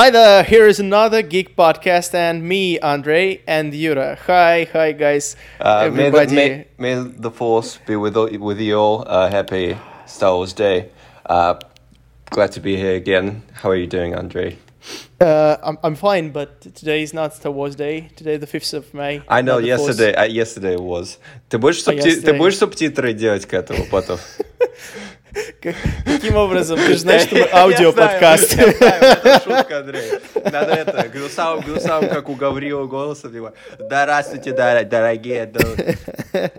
Hi there, here is another Geek podcast and me, Andrei, and Yura. Hi, hi guys, Uh, may, the, everybody. may, may the force be with all- with you all. Uh, happy Star Wars Day. Uh, glad to be here again. How are you doing, Andre? Uh, I'm, I'm fine, but today is not Star Wars Day. Today, the 5th of May. I know not the 4th. yesterday. Uh, yesterday was. Ты будешь А, субти- ты yesterday. будешь субтитры делать к этому потом? Как- Каким образом? Ты же знаешь, что мы аудиоподкаст. Это шутка, Андрей. Надо это, гнусавым, гнусавым, как у Гаврила голосом. типа, Да, здравствуйте, дор- дорогие. да».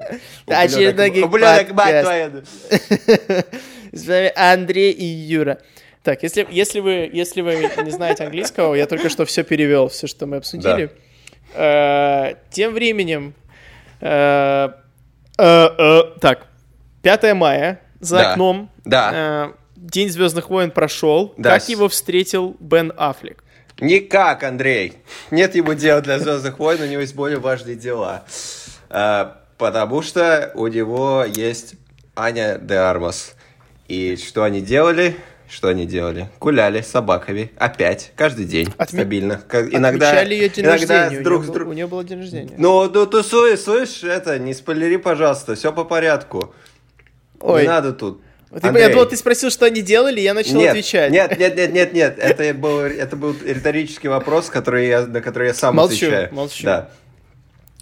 Очередной Ублюдок, мать твою. С вами Андрей и Юра. Так, если, если, вы, если вы не знаете английского, я только что все перевел, все, что мы обсудили. Э, тем временем... э, э, так, 5 мая, за Да. окном. Да. э, День Звездных войн прошел. Да. Как его встретил Бен Аффлек? Никак, Андрей. Нет ему дела для Звездных войн, у него есть более важные дела. А, потому что у него есть Аня де Армас. И что они делали? Что они делали? Гуляли с собаками. Опять. Каждый день. Отме- Стабильно. Как- иногда, Отмечали ее день иногда рождения. друг у, него, друг- был- у нее был день рождения. Ну, ну, тусуй, слышь, это, не спойлери, пожалуйста. Все по порядку. Ой, Не надо тут. ты, я думал, ты спросил, что они делали, я начал нет, отвечать. Нет, нет, нет, нет, нет. Это был, это был риторический вопрос, который я, на который я сам Молчу, отвечаю. молчу. Да.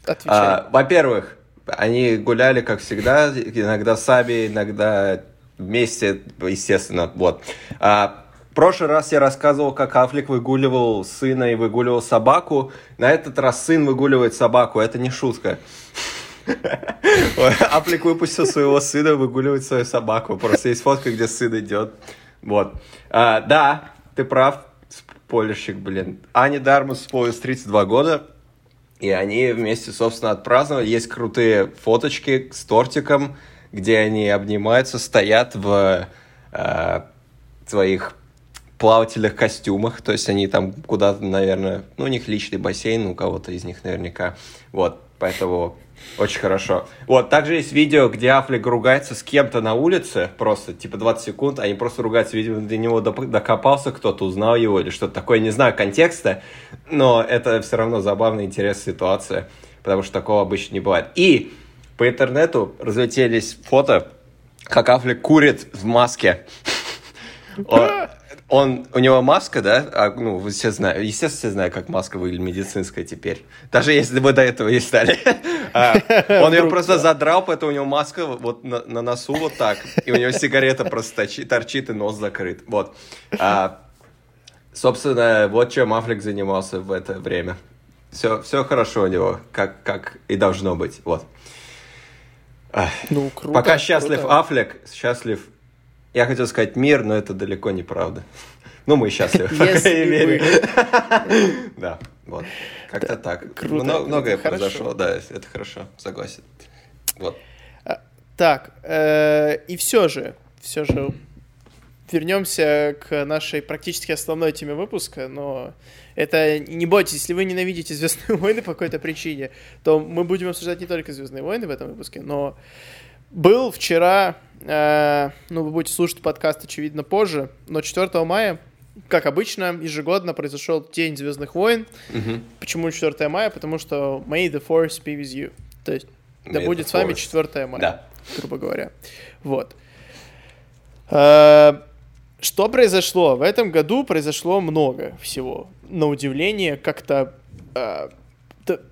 Отвечай. А, во-первых, они гуляли, как всегда, иногда сами, иногда вместе, естественно, вот. А, в прошлый раз я рассказывал, как Афлик выгуливал сына и выгуливал собаку. На этот раз сын выгуливает собаку. Это не шутка. Афлик выпустил своего сына выгуливать свою собаку. Просто есть фотка, где сын идет. Вот. А, да, ты прав, спойлерщик, блин. Ани Дармус исполнилось 32 года. И они вместе, собственно, отпраздновали. Есть крутые фоточки с тортиком, где они обнимаются, стоят в э, своих плавательных костюмах. То есть они там куда-то, наверное, ну, у них личный бассейн, у кого-то из них наверняка. Вот, поэтому очень хорошо. Вот, также есть видео, где Афлик ругается с кем-то на улице, просто, типа, 20 секунд, они просто ругаются, видимо, до него докопался кто-то, узнал его или что-то такое, не знаю контекста, но это все равно забавная, интересная ситуация, потому что такого обычно не бывает. И по интернету разлетелись фото, как Афлик курит в маске. Он, у него маска, да? А, ну, вы все знаете, естественно, все знают, как маска выглядит медицинская теперь. Даже если вы до этого не знали. А, Он ее просто задрал, поэтому у него маска вот на, носу вот так. И у него сигарета просто торчит, и нос закрыт. Вот. А, собственно, вот чем Аффлек занимался в это время. Все, все хорошо у него, как, как и должно быть. Вот. Ну, круто. Пока счастлив круто. Аффлек, счастлив... Я хотел сказать мир, но это далеко не правда. Ну, мы счастливы, по крайней мере. Да, вот. Как-то так. круто, Мно- круто, Многое произошло, да, это хорошо, согласен. Вот. Так, э, и все же, все же вернемся к нашей практически основной теме выпуска, но это не бойтесь, если вы ненавидите Звездные войны по какой-то причине, то мы будем обсуждать не только Звездные войны в этом выпуске, но был вчера, э, ну, вы будете слушать подкаст, очевидно, позже, но 4 мая, как обычно, ежегодно произошел День Звездных войн. Мгм. Почему 4 мая? Потому что May the Force be with you. То есть, да May будет the с вами Force. 4 мая Да. грубо говоря. Вот. Э, Что произошло? В этом году произошло много всего. На удивление, как-то э,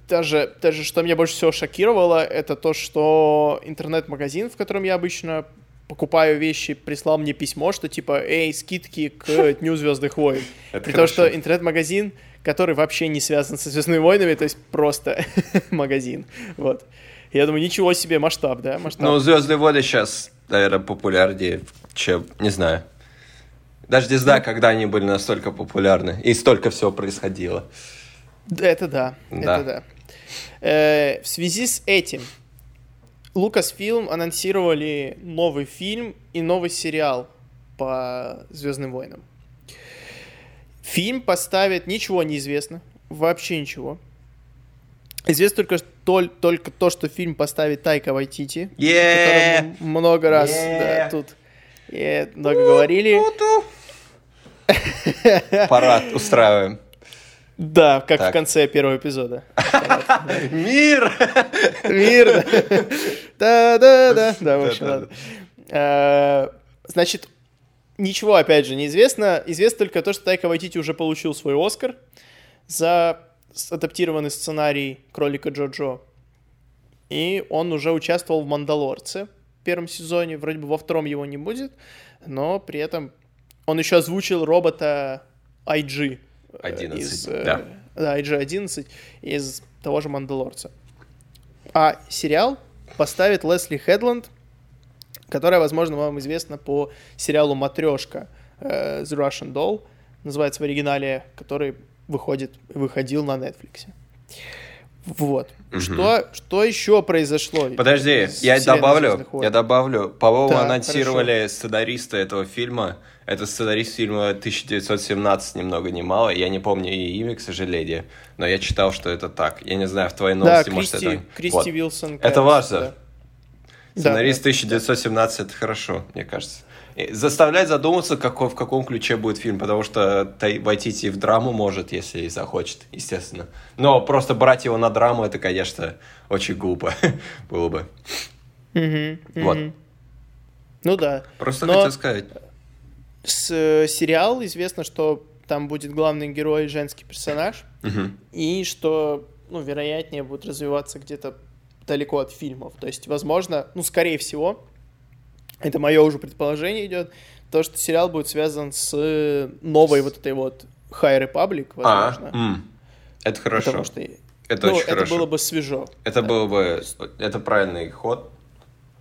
даже, даже что меня больше всего шокировало, это то, что интернет-магазин, в котором я обычно покупаю вещи, прислал мне письмо, что типа, эй, скидки к Дню Звездных войн. Это При том, что интернет-магазин, который вообще не связан со Звездными войнами, то есть просто магазин. Вот. Я думаю, ничего себе масштаб, да? Масштаб. Ну, Звездные войны сейчас, наверное, популярнее, чем, не знаю. Даже не знаю, когда они были настолько популярны. И столько всего происходило. Это да, Да. это да. Э, в связи с этим Lucasfilm анонсировали новый фильм и новый сериал по Звездным войнам. Фильм поставит, ничего не известно, вообще ничего. Известно только, только то, что фильм поставит Тайка Вайтити, Yeah! много раз Yeah! да, тут много говорили. Парад устраиваем. Да, как Так. в конце первого эпизода. Мир! Мир, да. Да-да-да. Да, в общем, ладно. Э, Значит, ничего, опять же, не известно. Только то, что Тайка Вайтити уже получил свой Оскар за адаптированный сценарий «Кролика Джо-Джо». И он уже участвовал в «Мандалорце» в первом сезоне. Вроде бы во втором его не будет, но при этом он еще озвучил робота IG. Э, 11, из, э, да. Да, IG-11 из того же «Мандалорца». А сериал поставит Лесли Хедланд, которая, возможно, вам известна по сериалу «Матрешка» э, The Russian Doll, называется в оригинале, который выходит, выходил на Netflix. Вот. Мгм. Что, что еще произошло? Подожди, я добавлю, я добавлю. По-моему, Так, анонсировали сценариста этого фильма. Это сценарист фильма 1917, ни много ни мало. Я не помню и имя, к сожалению. Но я читал, что это так. Я не знаю, в твоей Да, новости, может, Кристи, это... Кристи Вот. Вилсон. Это кажется, важно. да. Сценарист Да, да. 1917 это хорошо, мне кажется. И Заставляет задуматься, какой, в каком ключе будет фильм, потому что Вайтити в драму может, если и захочет, естественно. Но просто брать его на драму, это, конечно, очень глупо было бы. Вот. Ну да. Просто Но- хотел сказать. С, э, сериал известно, что там будет главный герой женский персонаж, и что, ну, вероятнее, будет развиваться где-то далеко от фильмов. То есть, возможно, ну, скорее всего, это мое уже предположение идет, то, что сериал будет связан с новой вот этой вот High Republic, А, возможно. м. это хорошо. Потому что Это ну, очень это хорошо. было бы свежо. Это было бы... Это правильный ход.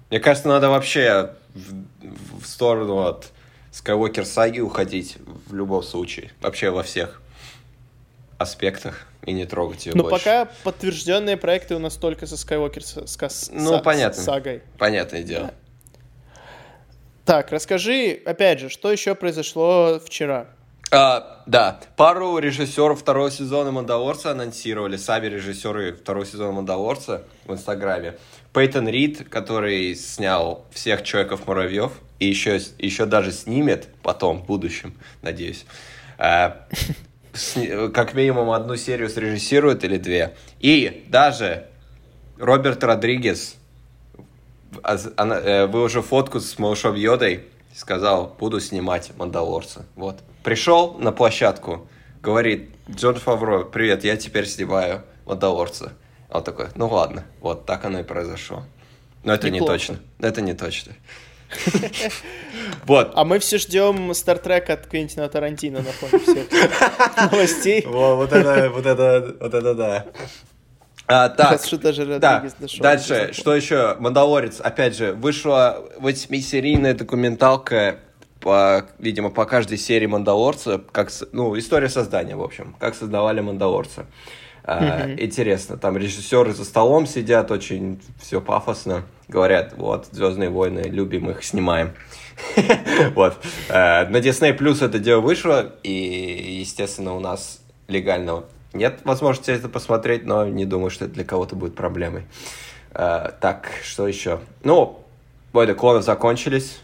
Мне кажется, надо вообще в, в сторону от Skywalker саги уходить в любом случае. Вообще во всех аспектах. И не трогать ее Но больше. пока подтвержденные проекты у нас только со Skywalker с- с- с- Ну, са- понятно. сагой. Понятное дело. Так, расскажи, опять же, что еще произошло вчера? А, да, пару режиссеров второго сезона «Мандалорца» анонсировали, сами режиссеры второго сезона «Мандалорца» в Инстаграме. Пейтон Рид, который снял всех Человеков-муравьев, и еще, еще даже снимет потом, в будущем, надеюсь, а, сни- как минимум одну серию срежиссирует или две. И даже Роберт Родригес она, э, выложил фотку с малышом Йодой, сказал, буду снимать «Мандалорца». Вот. Пришел на площадку, говорит, Джон Фавро, привет, я теперь снимаю «Мандалорца». Он такой, ну ладно, вот так оно и произошло. Но это не Неплохо. точно. Это не точно. Вот. А мы все ждем Стартрек от Квентина Тарантино на фоне всех новостей. Вот это, вот это, вот это да. А, так, что даже Да, дошел. дальше, что еще? «Мандалорец», опять же, вышла восьмисерийная документалка, по, видимо, по каждой серии «Мандалорца», как, ну, история создания, в общем, как создавали «Мандалорца». А, Интересно, там режиссеры за столом сидят, очень все пафосно, говорят, вот, «Звездные войны», любим их, снимаем. Вот. Э, На Disney Plus это дело вышло, и, естественно, у нас легально нет возможности это посмотреть, но не думаю, что это для кого-то будет проблемой. Э, Так, что еще? Ну, Войны клонов закончились.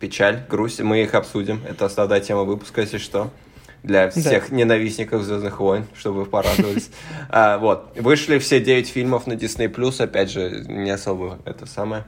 Печаль, грусть, мы их обсудим. Это основная тема выпуска, если что. Для всех ненавистников Звездных войн, чтобы вы порадовались. А, Вот. Вышли все 9 фильмов на Disney Plus, опять же, не особо это самое.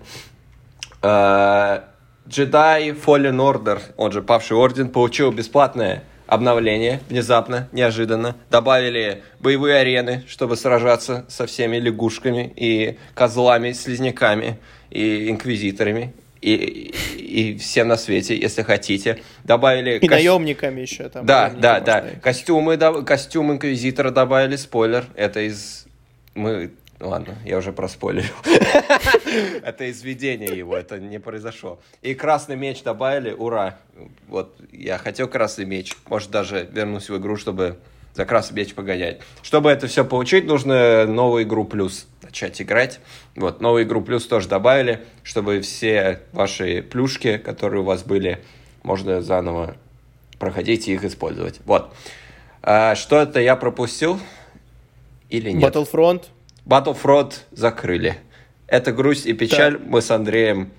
А, Jedi Fallen Order, он же Павший Орден, получил бесплатное обновление внезапно, неожиданно. Добавили боевые арены, чтобы сражаться со всеми лягушками и козлами, слизняками и инквизиторами. И, и, и всем на свете, если хотите. Добавили... И кос- наемниками еще там. да, да, да. Костюмы, да, костюм Инквизитора добавили, спойлер. Это из... Мы... Ладно, я уже проспойлерил. Это из видения его, это не произошло. И красный меч добавили, ура. Вот, я хотел красный меч. Может, даже вернусь в игру, чтобы за красный меч погонять. Чтобы это все получить, нужно новую игру плюс начать играть. Вот, новую игру плюс тоже добавили, чтобы все ваши плюшки, которые у вас были, можно заново проходить и их использовать. Вот. А, что это я пропустил? Или нет? Battlefront. Battlefront закрыли. Это грусть и печаль. Мы с Андреем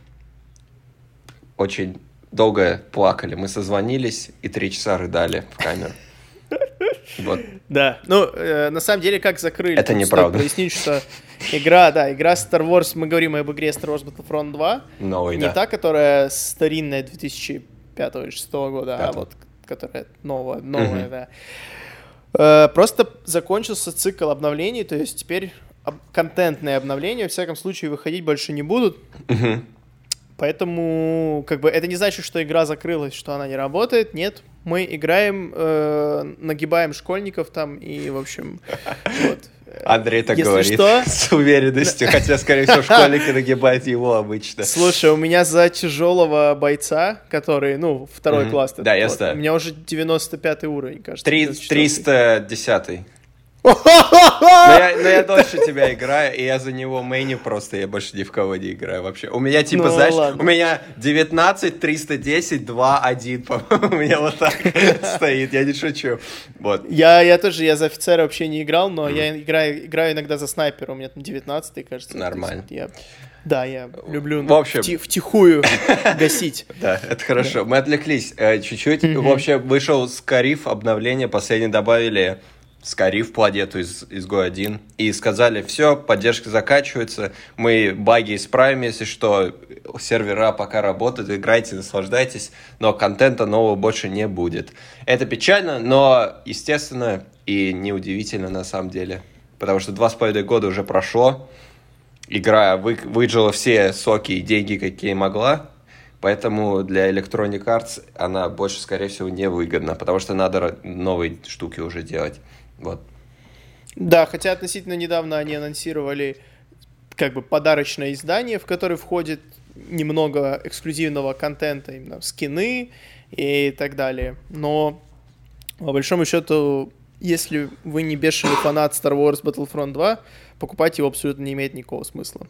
очень долго плакали. Мы созвонились и три часа рыдали в камеру. Вот. Да, ну, э, на самом деле, как закрыли? Это неправда. Пояснить, что игра, да, игра Star Wars, мы говорим об игре Star Wars Battlefront 2. Новый, не да. та, которая старинная 2005-2006 года, а вот которая новая, новая, угу. да. Э, просто закончился цикл обновлений, то есть теперь контентные обновления, в всяком случае, выходить больше не будут. Угу. Поэтому, как бы, это не значит, что игра закрылась, что она не работает. Нет, мы играем, э, нагибаем школьников там и, в общем, вот. Андрей так Если говорит что... с уверенностью, хотя, скорее всего, школьники нагибают его обычно. Слушай, у меня за тяжелого бойца, который, ну, второй mm-hmm. класс. Да, я знаю. У меня уже 95 уровень, кажется. 310 но я, но я дольше тебя играю, и я за него мейни просто, я больше ни в кого не играю вообще. У меня типа, ну, знаешь, ладно. у меня 19, 310, 2, 1, по-моему, у меня вот так стоит, я не шучу. Вот. Я, я тоже, я за офицера вообще не играл, но mm. я играю, играю иногда за снайпера, у меня там 19 кажется. Нормально. Я... Да, я люблю в общем... вти- втихую гасить. Да, это хорошо. Мы отвлеклись э, чуть-чуть. В общем, вышел Скариф, обновление, последнее добавили Скариф планету из изгой 1 и сказали, все, поддержка заканчивается, мы баги исправим, если что, сервера пока работают, играйте, наслаждайтесь, но контента нового больше не будет. Это печально, но естественно и неудивительно на самом деле, потому что два с половиной года уже прошло, игра вы, выжила все соки и деньги, какие могла, Поэтому для Electronic Arts она больше, скорее всего, не выгодна, потому что надо новые штуки уже делать. Вот. Да, хотя относительно недавно они анонсировали как бы подарочное издание, в которое входит немного эксклюзивного контента, именно скины и так далее. Но по большому счету, если вы не бешеный фанат Star Wars Battlefront 2, покупать его абсолютно не имеет никакого смысла.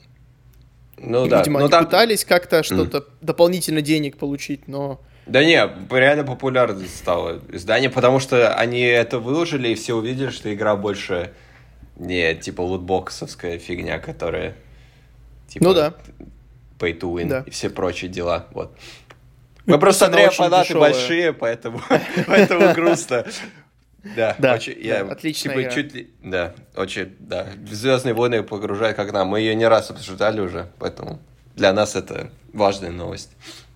Ну и, да. Видимо, но они там... пытались как-то что-то mm. дополнительно денег получить, но да не, реально популярно стало издание, потому что они это выложили, и все увидели, что игра больше не типа лутбоксовская фигня, которая типа ну да. pay to win да. и все прочие дела. Вот. Мы просто Андрея фанаты дешевая. большие, поэтому, поэтому грустно. Да, да, очень, я, да отлично. Типа, чуть ли, да, очень, да. Звездные войны погружают как нам. Мы ее не раз обсуждали уже, поэтому для нас это важная новость.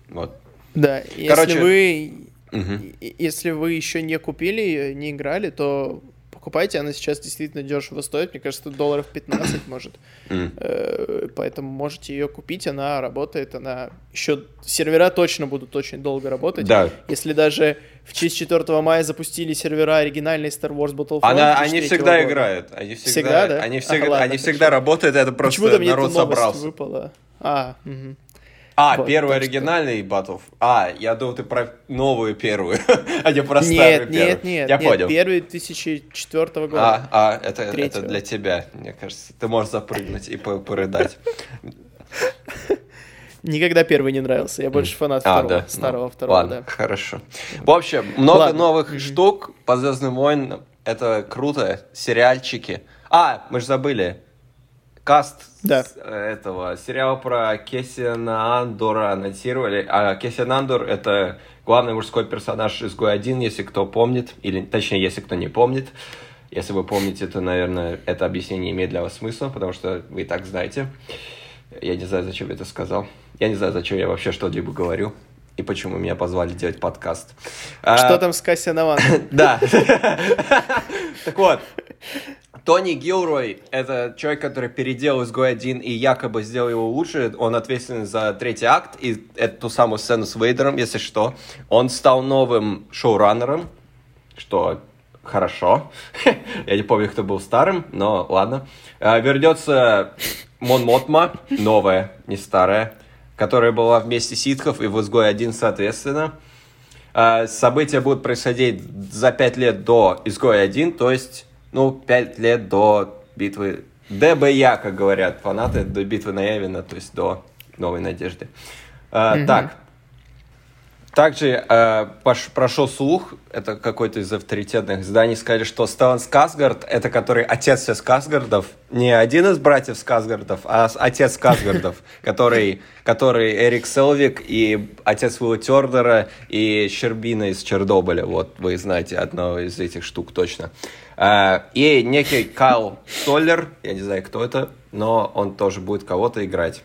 Вот. Да, Короче... если вы, угу. если вы еще не купили, не играли, то покупайте, она сейчас действительно дешево стоит, мне кажется, долларов 15 может, э, поэтому можете ее купить, она работает, она еще, сервера точно будут очень долго работать, да. если даже в честь 4 мая запустили сервера оригинальной Star Wars Battlefront. Она, они всегда года. играют, они всегда, всегда да? они всегда, ага, ладно, они всегда работают, это просто народ собрался. Выпало. А, угу. А, вот, первый оригинальный что... Battle. А, я думал, ты про новую первую, а не про старую нет, первую. Нет, нет, я нет. понял. Первый 2004 года. А, а это, это для тебя, мне кажется. Ты можешь запрыгнуть и порыдать. Никогда первый не нравился. Я больше фанат а, второго, да. старого ну, второго. Ладно, да. хорошо. В общем, много ладно. новых штук по Звездным войнам. Это круто. Сериальчики. А, мы же забыли каст да. Э, этого сериала про Кессиана Андора анонсировали. А Кессиан Андор — это главный мужской персонаж из Гой-1, если кто помнит, или точнее, если кто не помнит. Если вы помните, то, наверное, это объяснение имеет для вас смысл, потому что вы и так знаете. Я не знаю, зачем я это сказал. Я не знаю, зачем я вообще что-либо говорю и почему меня позвали делать подкаст. Что а... там с Кассианом Да. Так вот, Тони Гилрой — это человек, который переделал изгой один и якобы сделал его лучше. Он ответственен за третий акт и эту самую сцену с Вейдером, если что. Он стал новым шоураннером, что хорошо. Я не помню, кто был старым, но ладно. А, вернется Мон Мотма, новая, не старая, которая была вместе ситхов и в изгой один соответственно. А, события будут происходить за пять лет до изгоя 1, то есть ну, пять лет до битвы ДБЯ, как говорят фанаты, до битвы на Явина, то есть до Новой Надежды. А, mm-hmm. Так, Также э, пош- прошел слух, это какой-то из авторитетных изданий, сказали, что Стеллан Сказгард, это который отец всех Сказгардов, не один из братьев Сказгардов, а отец Сказгардов, который, который Эрик Селвик и отец Уилла Тердера и Щербина из Чердобыля. Вот вы знаете одно из этих штук точно. Э, и некий Кайл Соллер, я не знаю, кто это, но он тоже будет кого-то играть.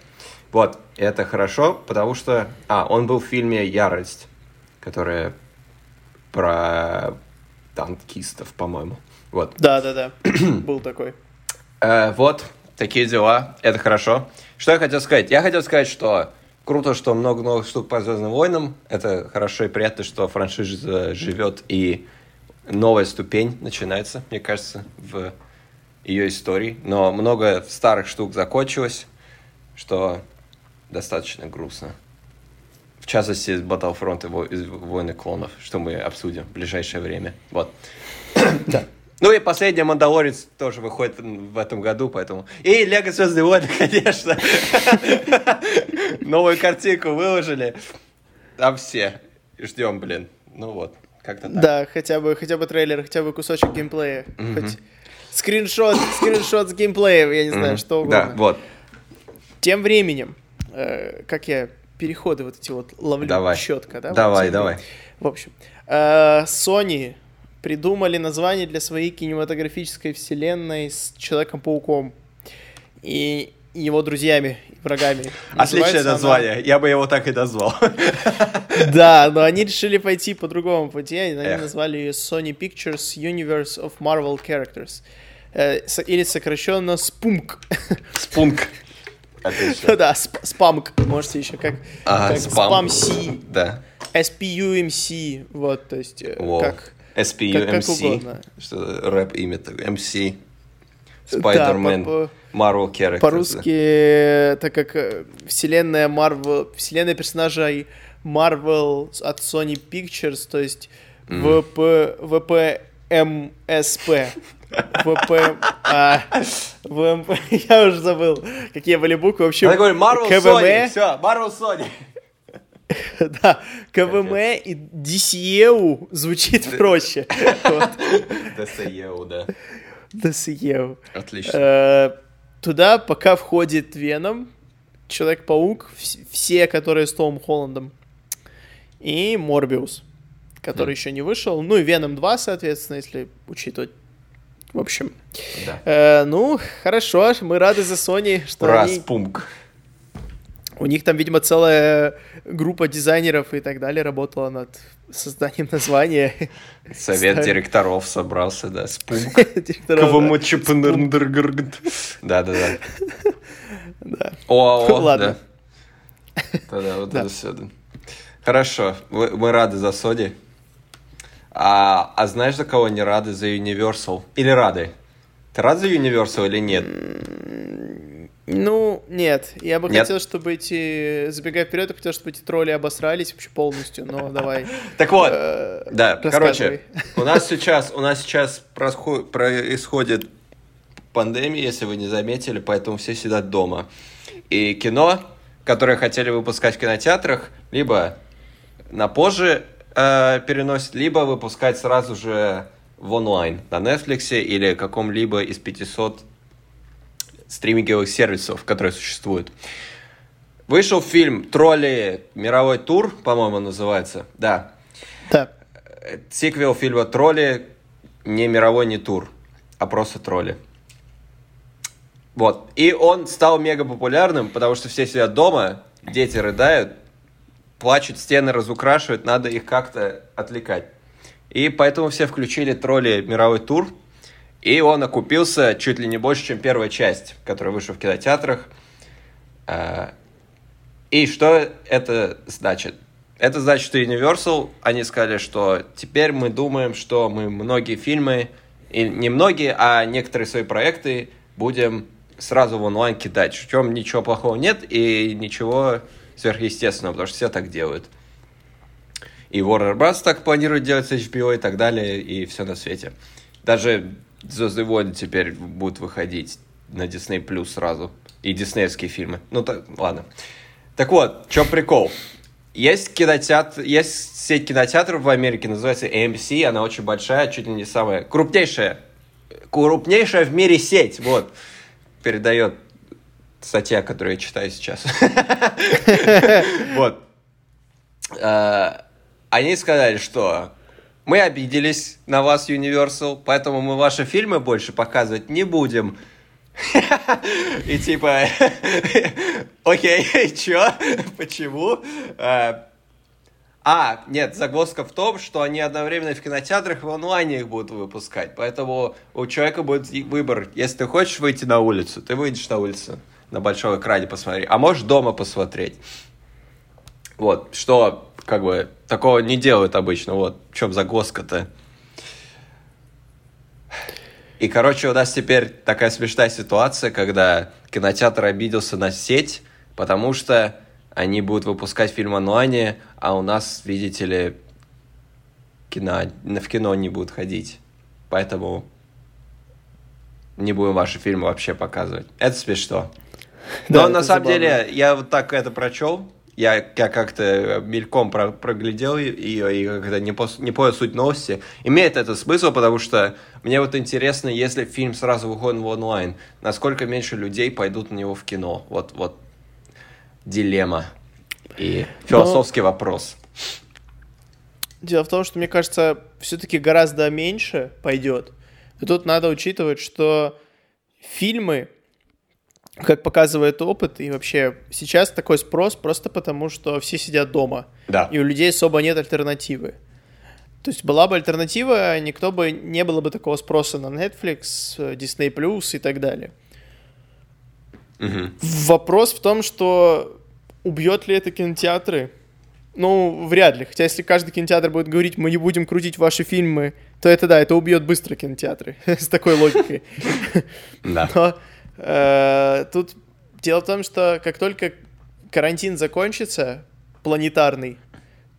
Вот, это хорошо, потому что... А, он был в фильме «Ярость», которая про танкистов, по-моему. Вот. Да-да-да, был такой. Э, вот, такие дела, это хорошо. Что я хотел сказать? Я хотел сказать, что круто, что много новых штук по «Звездным войнам». Это хорошо и приятно, что франшиза живет и новая ступень начинается, мне кажется, в ее истории. Но много старых штук закончилось, что достаточно грустно. В частности, из Battlefront и Во- Войны клонов, что мы обсудим в ближайшее время. Вот. Ну и последний Мандалорец тоже выходит в этом году, поэтому... И Лего Звездные войны, конечно. Новую картинку выложили. Там все. Ждем, блин. Ну вот, как-то так. Да, хотя бы, хотя бы трейлер, хотя бы кусочек геймплея. Хоть скриншот, скриншот с геймплеем, я не знаю, Мгм. что Да, угодно. вот. Тем временем, э, как я переходы вот эти вот ловлю Давай. четко, да? вот Давай, тем давай. В общем, э, Sony придумали название для своей кинематографической вселенной с Человеком-пауком и его друзьями и врагами. Отличное Называется она- название. Я бы его так и назвал. Да, но они решили пойти по другому пути. Они Эх. назвали ее Sony Pictures Universe of Marvel Characters. Э, или сокращенно SPUMC. Спунк. Отлично. да, сп- спамк. Можете еще как, Ага, как спам. SPAM-C, Да. SPUMC. Вот, то есть, э, Wow. как... SPU, как- как угодно. Что рэп имя такое. MC. Да, Spider-Man. по- Marvel Characters. По-русски, э, так как э, вселенная Marvel, вселенная персонажей Marvel от Sony Pictures, то есть ВП, ВПМСП. ВП... а, ВМП, я уже забыл, какие были буквы. В общем, Я говорю, Marvel КВМ, Sony. Все, Marvel Sony. да, КВМ и DCEU звучит проще. DCEU, да. DCEU. Отлично. Туда пока входит Веном, Человек-паук, вс- все, которые с Томом Холландом, и Морбиус, который еще не вышел. Ну и Веном 2, соответственно, если учитывать. В общем, Да. э, ну, хорошо, мы рады за Sony, что Ура, они- спумк. У них там, видимо, целая группа дизайнеров и так далее работала над созданием названия. Совет директоров собрался, да, спумк. Директоров, да. КВМ ЧПНРНДРГРГ. Да, да, да. Да. О, о, Ладно. да. Да-да, вот это все. да. Хорошо, мы, мы рады за Соди. А, а знаешь, за кого не рады? За Universal? Или рады? Ты рад за Universal или нет? Ну, нет. Я бы Нет? хотел, чтобы эти... Забегая вперед, я хотел, чтобы эти тролли обосрались вообще полностью, но давай. Так вот, Э, да, короче, у нас сейчас, у нас сейчас происходит пандемия, если вы не заметили, поэтому все сидят дома. И кино, которое хотели выпускать в кинотеатрах, либо на позже э, переносят, либо выпускать сразу же в онлайн на Netflix или каком-либо из 500 стриминговых сервисов, которые существуют. Вышел фильм «Тролли. Мировой тур», по-моему, называется. Да, Да. Сиквел фильма «Тролли» не мировой, не тур, а просто «Тролли». Вот. И он стал мега популярным, потому что все сидят дома, дети рыдают, плачут, стены разукрашивают, надо их как-то отвлекать. И поэтому все включили «Тролли. Мировой тур», и он окупился чуть ли не больше, чем первая часть, которая вышла в кинотеатрах. А, И что это значит? Это значит, что Universal, они сказали, что теперь мы думаем, что мы многие фильмы, и не многие, а некоторые свои проекты будем сразу в онлайн кидать. В чем ничего плохого нет и ничего сверхъестественного, потому что все так делают. И Warner Bros. так планирует делать с HBO и так далее, и все на свете. Даже Звездные войны теперь будут выходить на Disney Plus сразу. И диснеевские фильмы. Ну, так, ладно. Так вот, в прикол? Есть кинотеатр, есть сеть кинотеатров в Америке, называется AMC, она очень большая, чуть ли не самая крупнейшая, крупнейшая в мире сеть, вот, передает статья, которую я читаю сейчас. Вот. А, они сказали, что мы обиделись на вас, Universal, поэтому мы ваши фильмы больше показывать не будем. И типа, окей, чё? Почему? А, а, нет, загвоздка в том, что они одновременно в кинотеатрах и в онлайне их будут выпускать. Поэтому у человека будет выбор. Если ты хочешь выйти на улицу, ты выйдешь на улицу на большом экране посмотреть. А можешь дома посмотреть. Вот, что, как бы, такого не делают обычно. Вот, в чем загвоздка-то. И, короче, у нас теперь такая смешная ситуация, когда кинотеатр обиделся на сеть, потому что они будут выпускать фильм онлайне, а у нас, видите ли, кино, в кино не будут ходить. Поэтому не будем ваши фильмы вообще показывать. Это смешно. Но да, на самом забавно. деле, я вот так это прочел, я, я как-то мельком про, проглядел ее и как-то не, пос, не понял суть новости. Имеет это смысл, потому что мне вот интересно, если фильм сразу выходит в онлайн, насколько меньше людей пойдут на него в кино. Вот, вот дилемма и философский Но... вопрос. Дело в том, что, мне кажется, все-таки гораздо меньше пойдет. И тут надо учитывать, что фильмы как показывает опыт, и вообще сейчас такой спрос просто потому, что все сидят дома. Да. И у людей особо нет альтернативы. То есть была бы альтернатива, никто бы не было бы такого спроса на Netflix, Disney Plus и так далее. Угу. Вопрос в том, что убьет ли это кинотеатры? Ну, вряд ли. Хотя если каждый кинотеатр будет говорить, мы не будем крутить ваши фильмы, то это да, это убьет быстро кинотеатры. С такой логикой. Да. Э, тут дело в том, что как только карантин закончится, планетарный,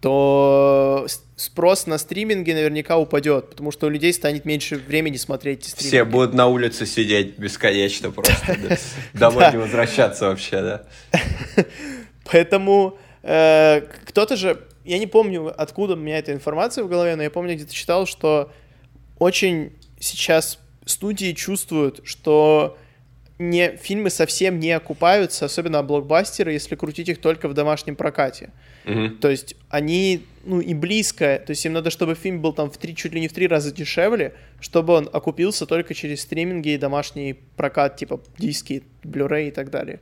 то спрос на стриминги наверняка упадет, потому что у людей станет меньше времени смотреть стриминги. Все будут на улице сидеть бесконечно просто, домой не возвращаться вообще, да. Поэтому э, кто-то же, я не помню, откуда у меня эта информация в голове, но я помню, где-то читал, что очень сейчас студии чувствуют, что не, фильмы совсем не окупаются, особенно блокбастеры, если крутить их только в домашнем прокате. Mm-hmm. То есть они, ну, и близко, то есть им надо, чтобы фильм был там в три, чуть ли не в три раза дешевле, чтобы он окупился только через стриминги и домашний прокат, типа диски, Blu-ray и так далее.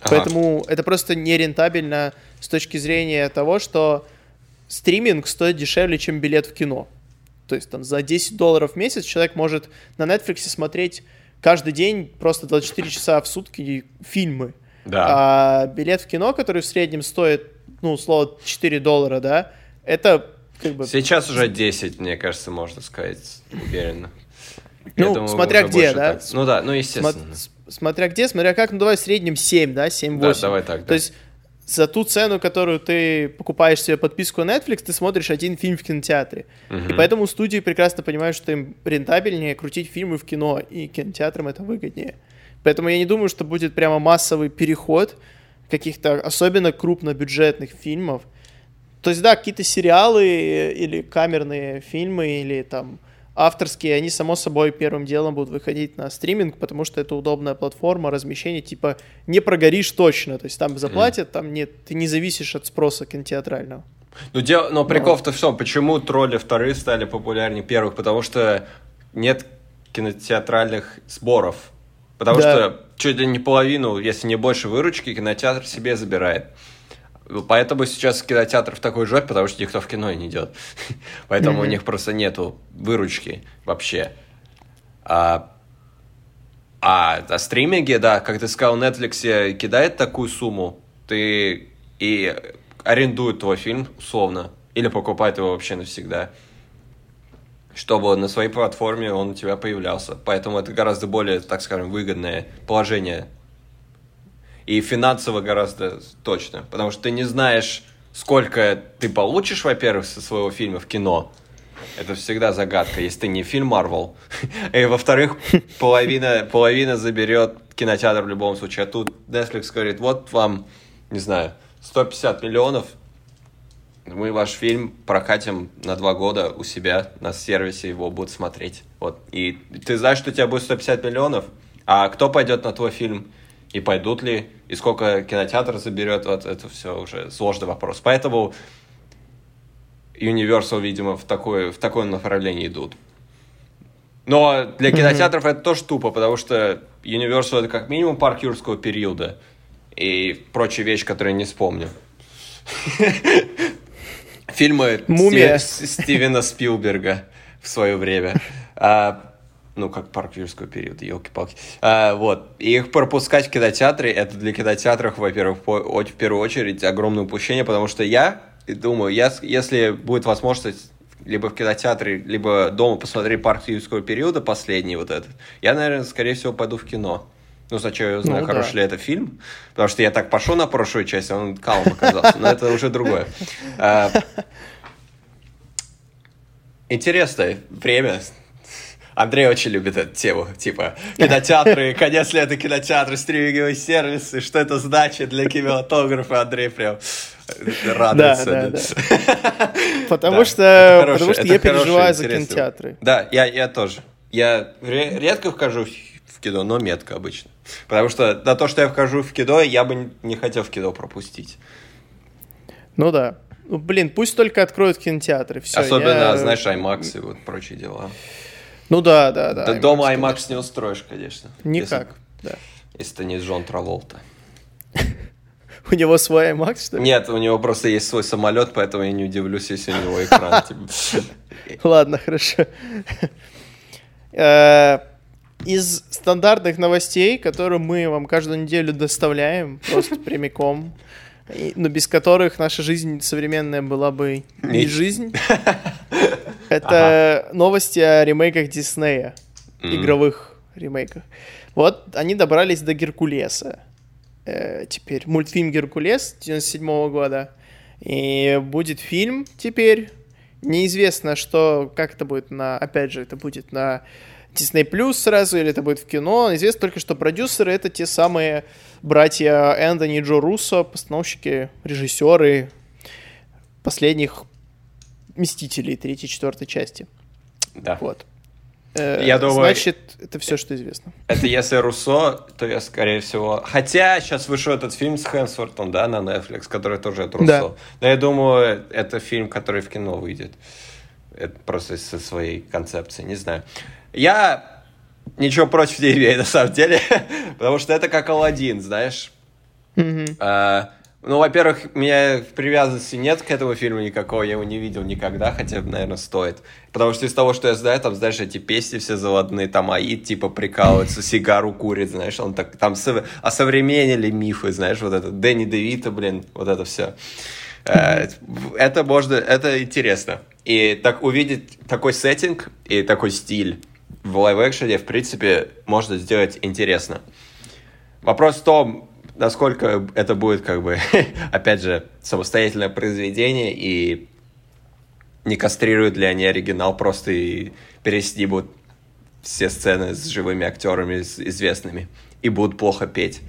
Ага. Поэтому это просто нерентабельно с точки зрения того, что стриминг стоит дешевле, чем билет в кино. То есть там за 10 долларов в месяц человек может на Netflix смотреть каждый день просто 24 часа в сутки фильмы. Да. А билет в кино, который в среднем стоит, ну, условно, 4 доллара, да, это как бы... Сейчас уже 10, мне кажется, можно сказать, уверенно. Ну, думаю, смотря где, да? Так. Ну да, ну естественно. Сма- смотря где, смотря как, ну давай в среднем 7, да, 7-8. Да, давай так, да. То есть за ту цену, которую ты покупаешь себе подписку на Netflix, ты смотришь один фильм в кинотеатре. Uh-huh. И поэтому студии прекрасно понимают, что им рентабельнее крутить фильмы в кино, и кинотеатрам это выгоднее. Поэтому я не думаю, что будет прямо массовый переход каких-то особенно крупнобюджетных фильмов. То есть, да, какие-то сериалы или камерные фильмы, или там авторские, они, само собой, первым делом будут выходить на стриминг, потому что это удобная платформа размещения, типа, не прогоришь точно, то есть там заплатят, mm. там нет, ты не зависишь от спроса кинотеатрального. Ну, дел... но прикол-то в том, почему тролли вторые стали популярнее первых, потому что нет кинотеатральных сборов. Потому да. что чуть ли не половину, если не больше выручки, кинотеатр себе забирает. Поэтому сейчас кинотеатр в такой жопе, потому что никто в кино не идет. Поэтому mm-hmm. у них просто нету выручки вообще. А, а, а стриминге, да, как ты сказал, Netflix кидает такую сумму, ты и арендует твой фильм условно, или покупает его вообще навсегда, чтобы на своей платформе он у тебя появлялся. Поэтому это гораздо более, так скажем, выгодное положение и финансово гораздо точно, потому что ты не знаешь, сколько ты получишь, во-первых, со своего фильма в кино. Это всегда загадка, если ты не фильм Марвел. И во-вторых, половина, половина заберет кинотеатр в любом случае. А тут Netflix говорит, вот вам, не знаю, 150 миллионов, мы ваш фильм прокатим на два года у себя на сервисе, его будут смотреть. Вот. И ты знаешь, что у тебя будет 150 миллионов, а кто пойдет на твой фильм? И пойдут ли? И сколько кинотеатр заберет? Вот это все уже сложный вопрос. Поэтому Universal, видимо, в такое, в такое направление идут. Но для кинотеатров mm-hmm. это тоже тупо, потому что Universal это как минимум парк юрского периода и прочие вещи, которые не вспомню. Фильмы. Стивена Спилберга в свое время. А, ну, как парк юрского периода, елки-палки. А, вот. И их пропускать в кинотеатры, это для кинотеатров, во-первых, в первую очередь огромное упущение, потому что я думаю, я, если будет возможность либо в кинотеатре, либо дома посмотреть парк юрского периода, последний вот этот, я, наверное, скорее всего, пойду в кино. Ну, сначала я узнаю, ну, хороший да. ли это фильм, потому что я так пошел на прошлую часть, а он калом оказался, но это уже другое. А, интересное время. Андрей очень любит эту тему, типа кинотеатры, конец лета кинотеатры, стриминговые сервисы, что это значит для кинематографа, Андрей прям радуется. Да, да, да. Потому что, потому что я переживаю за кинотеатры. Да, я, я тоже. Я редко вхожу в кино, но метко обычно. Потому что на то, что я вхожу в кино, я бы не хотел в кино пропустить. Ну да. Ну, блин, пусть только откроют кинотеатры. Все, Особенно, я... знаешь, IMAX и вот прочие дела. Ну да, да, да. да IMAX, дома IMAX конечно. не устроишь, конечно. Никак, если, да. Если ты не Джон Траволта. У него свой IMAX, что ли? Нет, у него просто есть свой самолет, поэтому я не удивлюсь, если у него экран. Типа. Ладно, хорошо. Э, из стандартных новостей, которые мы вам каждую неделю доставляем просто прямиком, но без которых наша жизнь современная была бы не жизнь. Это новости о ремейках Диснея, игровых ремейках. Вот они добрались до Геркулеса. Э, теперь мультфильм Геркулес 97 года. И будет фильм теперь. Неизвестно, что, как это будет на, опять же, это будет на Disney Plus сразу, или это будет в кино. Известно только, что продюсеры — это те самые братья Энтони и Джо Руссо, постановщики, режиссеры последних «Мстителей» третьей четвертой части. Да. Вот. Э, я думаю, Значит, это все, что известно. Это если Руссо, то я, скорее всего... Хотя сейчас вышел этот фильм с Хэнсвортом, да, на Netflix, который тоже от Руссо. Да. Но я думаю, это фильм, который в кино выйдет. Это просто со своей концепцией, не знаю. Я ничего против не имею, на самом деле, потому что это как Алладин, знаешь. Mm-hmm. А, ну, во-первых, меня привязанности нет к этому фильму никакого, я его не видел никогда, хотя, наверное, стоит. Потому что из того, что я знаю, там, знаешь, эти песни все заводные, там Аид, типа, прикалывается, сигару курит, знаешь, он так, там, сов... осовременили мифы, знаешь, вот это, Дэнни Девита, блин, вот это все. Э, это можно, это интересно. И так увидеть такой сеттинг и такой стиль в лайв-экшене, в принципе, можно сделать интересно. Вопрос в том, насколько это будет, как бы, опять же, самостоятельное произведение, и не кастрируют ли они оригинал просто и переснимут все сцены с живыми актерами с известными и будут плохо петь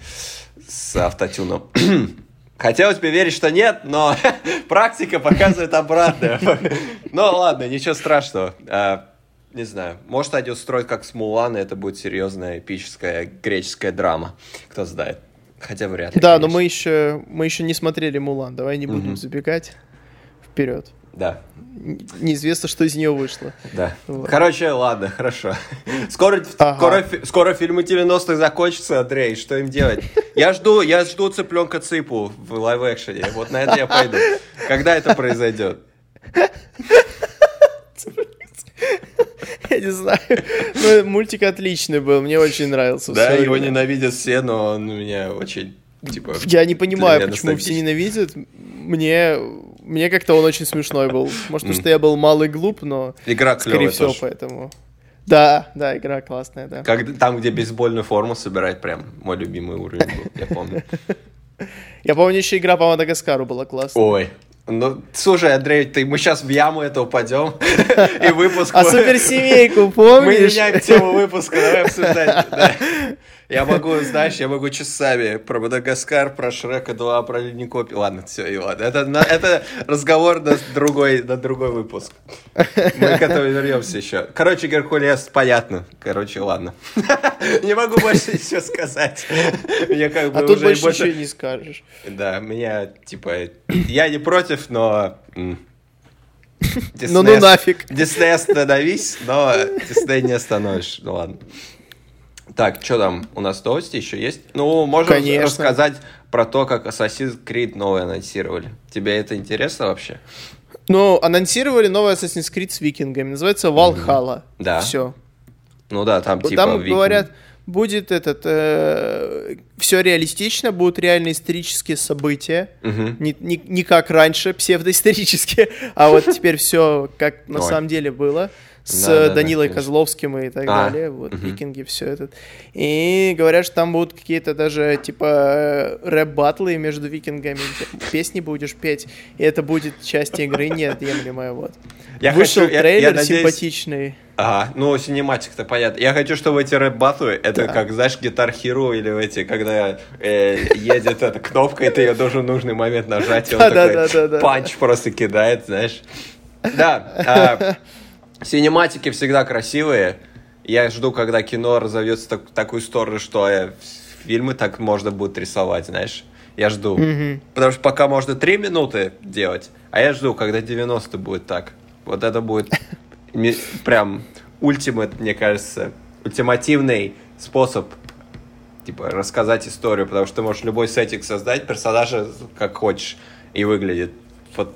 с автотюном. Хотелось бы верить, что нет, но практика показывает обратное. ну ладно, ничего страшного. А, не знаю, может они устроят как с и это будет серьезная эпическая греческая драма. Кто знает. Хотя вряд ли. Да, конечно. но мы еще, мы еще не смотрели Мулан. Давай не будем угу. забегать вперед. Да. Неизвестно, что из нее вышло. Да. Вот. Короче, ладно, хорошо. Скоро, ага. скоро, скоро фильмы 90-х закончатся, Андрей. Что им делать? Я жду, я жду цыпленка Цыпу в лайв-экшене. Вот на это я пойду. Когда это произойдет? Я не знаю. Ну, мультик отличный был, мне очень нравился. Да, его ненавидят все, но он меня очень, типа... Я не понимаю, почему все ненавидят. Мне, мне как-то он очень смешной был. Может, потому что я был малый глуп, но... Игра Скорее всего, поэтому... Да, да, игра классная, да. Как, там, где бейсбольную форму собирать, прям мой любимый уровень был, я помню. Я помню, еще игра по Мадагаскару была классная. Ой, ну, слушай, Андрей, ты, мы сейчас в яму это упадем, и выпуск... А суперсемейку помнишь? Мы меняем тему выпуска, давай обсуждать. Я могу, знаешь, я могу часами про Мадагаскар, про Шрека 2, про Ледникопи. Ладно, все, и ладно. Это, это разговор на другой, на другой выпуск. Мы к этому вернемся еще. Короче, Геркулес, понятно. Короче, ладно. Не могу больше ничего сказать. Мне как бы а тут больше ничего не скажешь. Да, меня, типа, я не против, но... Ну ну нафиг. Дисней остановись, но Дисней не остановишь. Ну ладно. Так, что там? У нас новости еще есть? Ну, Конечно. рассказать про то, как Assassin's Creed новый анонсировали. Тебе это интересно вообще? Ну, анонсировали новый Assassin's Creed с викингами. Называется Valhalla. Mm-hmm. Да. Все. Ну да, там типа Там викинг... говорят, будет этот... Э, все реалистично, будут реально исторические события. Угу. Не, не, не как раньше, псевдоисторические, а вот теперь все как на самом деле было с да, Данилой да, Козловским и так а, далее, вот, угу. викинги, все это. И говорят, что там будут какие-то даже, типа, рэп-батлы между викингами, песни будешь петь, и это будет часть игры неотъемлемая, вот. Я Вышел хочу, трейлер я, я надеюсь... симпатичный. Ага, ну, синематик-то понятно. Я хочу, чтобы эти рэп-батлы, это да. как, знаешь, Guitar Hero или эти, когда э, едет эта кнопка, и ты ее должен в нужный момент нажать, и он такой панч просто кидает, знаешь. Да, а, Синематики всегда красивые. Я жду, когда кино разовьется так, такую сторону, что э, фильмы так можно будет рисовать, знаешь. Я жду. Mm-hmm. Потому что пока можно 3 минуты делать, а я жду, когда 90 будет так. Вот это будет прям ультимат, мне кажется, ультимативный способ типа рассказать историю, потому что ты можешь любой сеттинг создать, персонажа как хочешь, и выглядит фото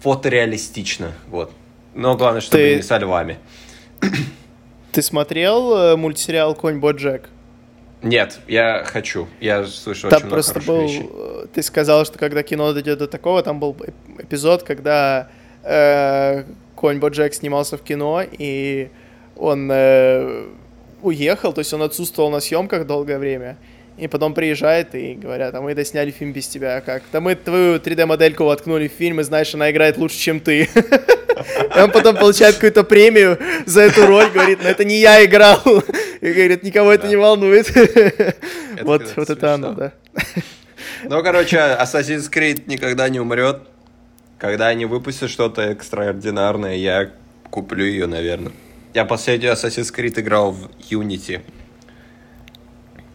фотореалистично. Вот. Но главное, чтобы Ты... не со львами. Ты смотрел э, мультсериал «Конь Боджек»? Нет, я хочу. Я слышал там очень просто много был, вещей. Э, ты сказал, что когда кино дойдет до такого, там был эпизод, когда э, Конь Боджек снимался в кино, и он э, уехал, то есть он отсутствовал на съемках долгое время. И потом приезжает и говорят, а мы это сняли фильм без тебя, а как? Да мы твою 3D-модельку воткнули в фильм, и знаешь, она играет лучше, чем ты. И он потом получает какую-то премию за эту роль, говорит, ну это не я играл. И говорит, никого это не волнует. Вот, вот это оно, да. Ну, короче, Assassin's Creed никогда не умрет. Когда они выпустят что-то экстраординарное, я куплю ее, наверное. Я последний Assassin's Creed играл в Unity.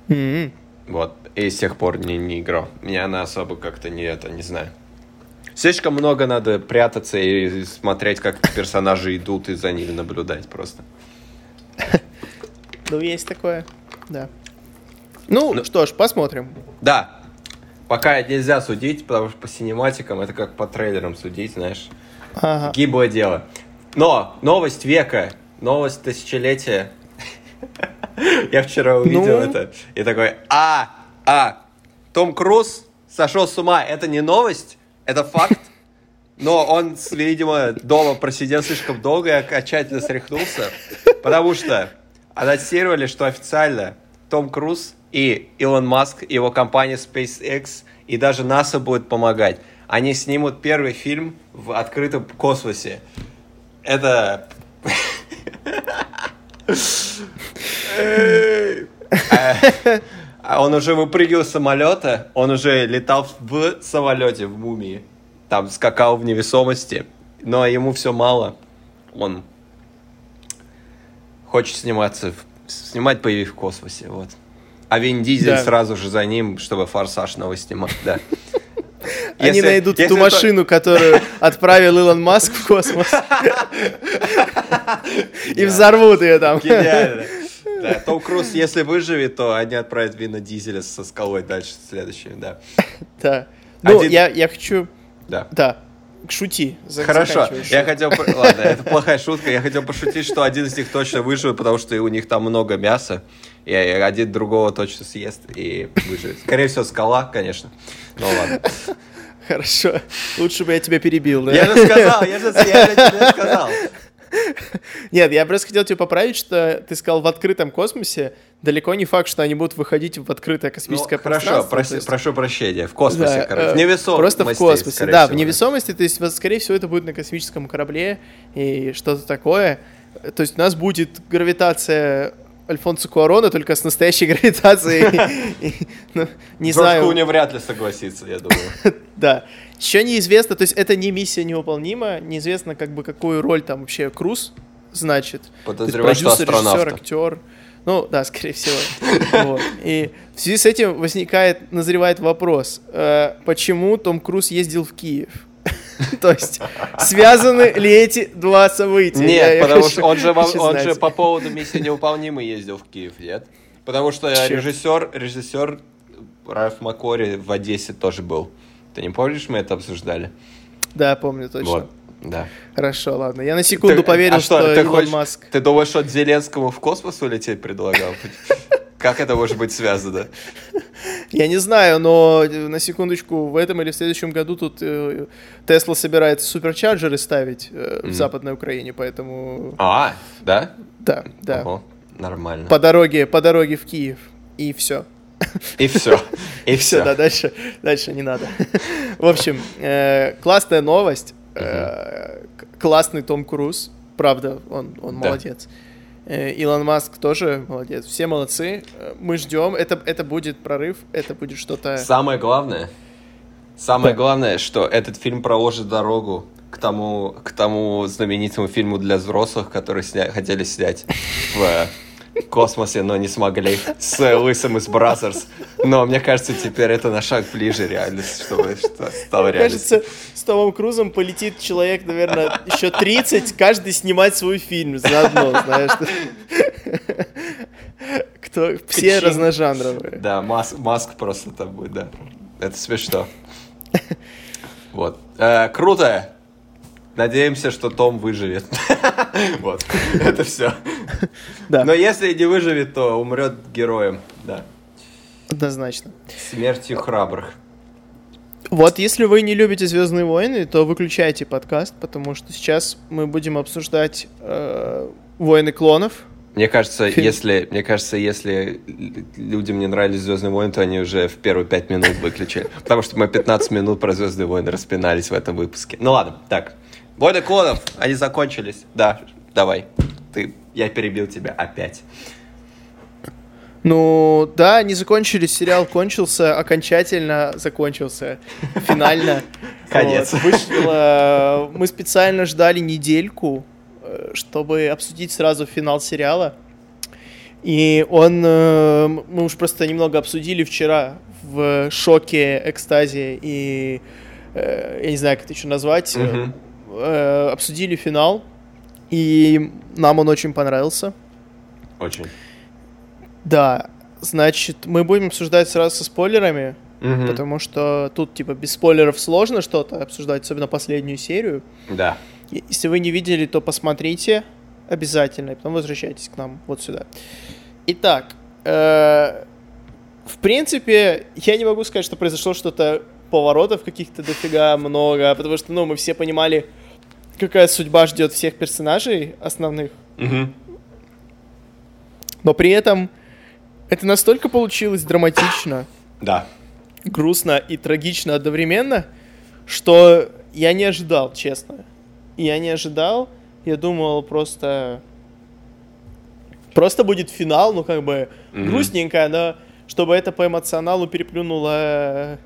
Mm-hmm. Вот. И с тех пор не, не играл. Меня она особо как-то не это, не знаю. Слишком много надо прятаться и смотреть, как персонажи идут, и за ними наблюдать просто. Ну, есть такое, да. Ну, ну, что ж, посмотрим. Да. Пока нельзя судить, потому что по синематикам это как по трейлерам судить, знаешь. Ага. Гиблое дело. Но новость века, новость тысячелетия Я вчера увидел ну? это и такой, а, а, Том Круз сошел с ума. Это не новость, это факт. Но он, видимо, дома просидел слишком долго и окончательно срехнулся, потому что анонсировали, что официально Том Круз и Илон Маск, его компания SpaceX и даже НАСА будут помогать. Они снимут первый фильм в открытом космосе. Это... А он уже выпрыгивал с самолета, он уже летал в самолете, в мумии. Там скакал в невесомости, но ему все мало. Он хочет сниматься, снимать боевик в космосе, вот. А Вин Дизель да. сразу же за ним, чтобы форсаж новый снимать, да. Они если, найдут если ту машину, то... которую отправил Илон Маск в космос. И взорвут ее там. Гениально. Да, Том Круз, если выживет, то они отправят Вина Дизеля со скалой дальше, следующим, да. Да. Ну, я, я хочу... Да. Да. Шути. Хорошо. Я хотел... Ладно, это плохая шутка. Я хотел пошутить, что один из них точно выживет, потому что у них там много мяса. И один другого точно съест и выживет. Скорее всего, скала, конечно. Ну ладно. Хорошо. Лучше бы я тебя перебил, да? Я же сказал, я же, я же тебе сказал. Нет, я просто хотел тебя поправить, что ты сказал в открытом космосе. Далеко не факт, что они будут выходить в открытое космическое ну, пространство. Хорошо, есть... прошу прощения. В космосе, да, короче. В невесомости. Просто в космосе, да, всего. в невесомости. То есть, скорее всего, это будет на космическом корабле и что-то такое. То есть у нас будет гравитация Альфонсо Куарона, только с настоящей гравитацией. Ну, не знаю. Джордж вряд ли согласится, я думаю. Да. Еще неизвестно, то есть это не миссия невыполнима, неизвестно, как бы какую роль там вообще Круз значит. Подозреваю, что астронавта. актер. Ну, да, скорее всего. Вот. И в связи с этим возникает, назревает вопрос, э, почему Том Круз ездил в Киев? То есть, связаны ли эти два события? Нет, потому что он же, он же по поводу миссии невыполнимой ездил в Киев, нет? Потому что Чё? режиссер, режиссер Ральф Макори в Одессе тоже был. Ты не помнишь, мы это обсуждали? Да, помню точно. Вот, да. Хорошо, ладно. Я на секунду Ты- поверил, а что, ты Илон хочешь- Маск... Ты думаешь, что Зеленскому в космос улететь предлагал? Как это может быть связано? Я не знаю, но э, на секундочку, в этом или в следующем году тут э, Тесла собирается суперчарджеры ставить э, в Мгм. Западной Украине, поэтому А, да? да, да. Ого, нормально. По дороге, по дороге в Киев. И все. И все. И Все, да, дальше, дальше не надо. В общем, э, классная новость. Э, Классный Том Круз. Правда, он, он молодец. Э, Илон Маск тоже молодец. Все молодцы. Э, Мы ждем. Это, это будет прорыв. Это будет что-то... Самое главное, самое Да. главное, что этот фильм проложит дорогу к тому, к тому знаменитому фильму для взрослых, который сня- хотели снять в космосе, но не смогли, с Лысым из Brazzers. Но мне кажется, теперь это на шаг ближе реальности, чтобы что стало реальностью. кажется, с Томом Крузом полетит человек, наверное, еще 30, каждый снимать свой фильм заодно, знаешь. Кто, все Качин. разножанровые. Да, Маск, Маск просто там будет, да. Это смешно. Вот. Э, круто. Надеемся, что Том выживет. Вот. Это все. Да, Но если не выживет, то умрет героем. Да. однозначно. Смертью храбрых. Вот, если вы не любите Звездные войны, то выключайте подкаст, потому что сейчас мы будем обсуждать э, войны клонов. Мне кажется, Фильм. если, мне кажется, если людям не нравились Звездные войны, то они уже в первые пять минут выключили. Потому что мы 15 минут про Звездные войны распинались в этом выпуске. Ну ладно, так. Войны клонов, они закончились. Да, давай. Ты, я перебил тебя опять. Ну, да, не закончились, сериал кончился, окончательно закончился, финально. Конец. Вот, вышло- мы специально ждали недельку, э, чтобы обсудить сразу финал сериала. И он, э, мы уж просто немного обсудили вчера в шоке, экстазе и, э, я не знаю, как это еще назвать, э, Мгм. Э, обсудили финал, и нам он очень понравился. Очень. Да, значит, мы будем обсуждать сразу со спойлерами, Мгм. потому что тут, типа, без спойлеров сложно что-то обсуждать, особенно последнюю серию. Да. Если вы не видели, то посмотрите обязательно, и потом возвращайтесь к нам вот сюда. Итак, э, в принципе, я не могу сказать, что произошло что-то поворотов каких-то дофига много, потому что, ну, мы все понимали, какая судьба ждет всех персонажей основных, Мгм. но при этом это настолько получилось драматично, Да. грустно и трагично одновременно, что я не ожидал, честно. Я не ожидал. Я думал просто... Просто будет финал, ну как бы Мгм. грустненько, но чтобы это по эмоционалу переплюнуло...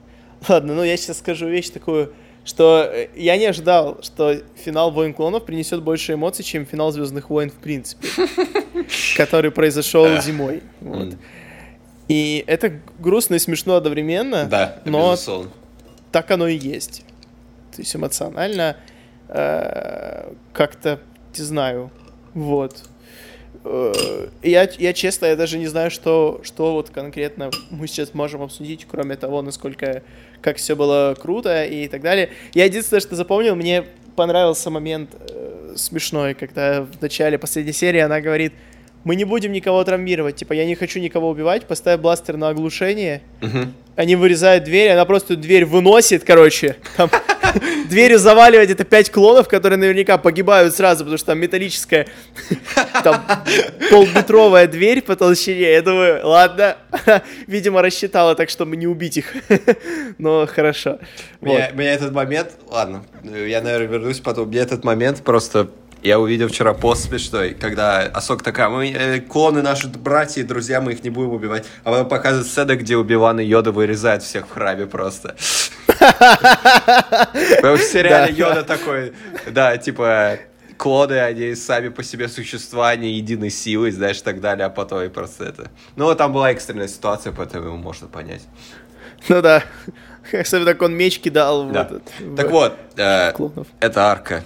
Ладно, ну я сейчас скажу вещь такую, что э, я не ожидал, что финал Войн клонов принесет больше эмоций, чем финал Звездных войн в принципе, который произошел зимой. И это грустно и смешно одновременно, Да, но так оно и есть. То есть эмоционально э, как-то, не знаю, вот. Э, я, я честно, я даже не знаю, что, что вот конкретно мы сейчас можем обсудить, кроме того, насколько, как все было круто и так далее. Я единственное, что запомнил, мне понравился момент э, смешной, когда в начале последней серии она говорит, мы не будем никого травмировать, типа, я не хочу никого убивать, поставь бластер на оглушение, Мгм. они вырезают дверь, она просто дверь выносит, короче. Там дверью заваливает это пять клонов, которые наверняка погибают сразу, потому что там металлическая, там полметровая дверь по толщине. Я думаю, ладно, видимо, рассчитала так, чтобы не убить их. Но хорошо. Вот. Меня, меня этот момент, ладно, я, наверное, вернусь потом. Мне этот момент просто Я увидел вчера пост смешной, когда Асок такая, мы э, клоны наши братья и друзья, мы их не будем убивать. А потом показывает сцена, где Убиван и Йода вырезают всех в храме просто. В сериале Йода такой, да, типа, клоны, они сами по себе существа, они единой силой, знаешь, и так далее, а потом и просто это... Ну, там была экстренная ситуация, поэтому его можно понять. Ну да. Особенно так он меч кидал в Да. этот... Так в- вот, э, клонов. это арка.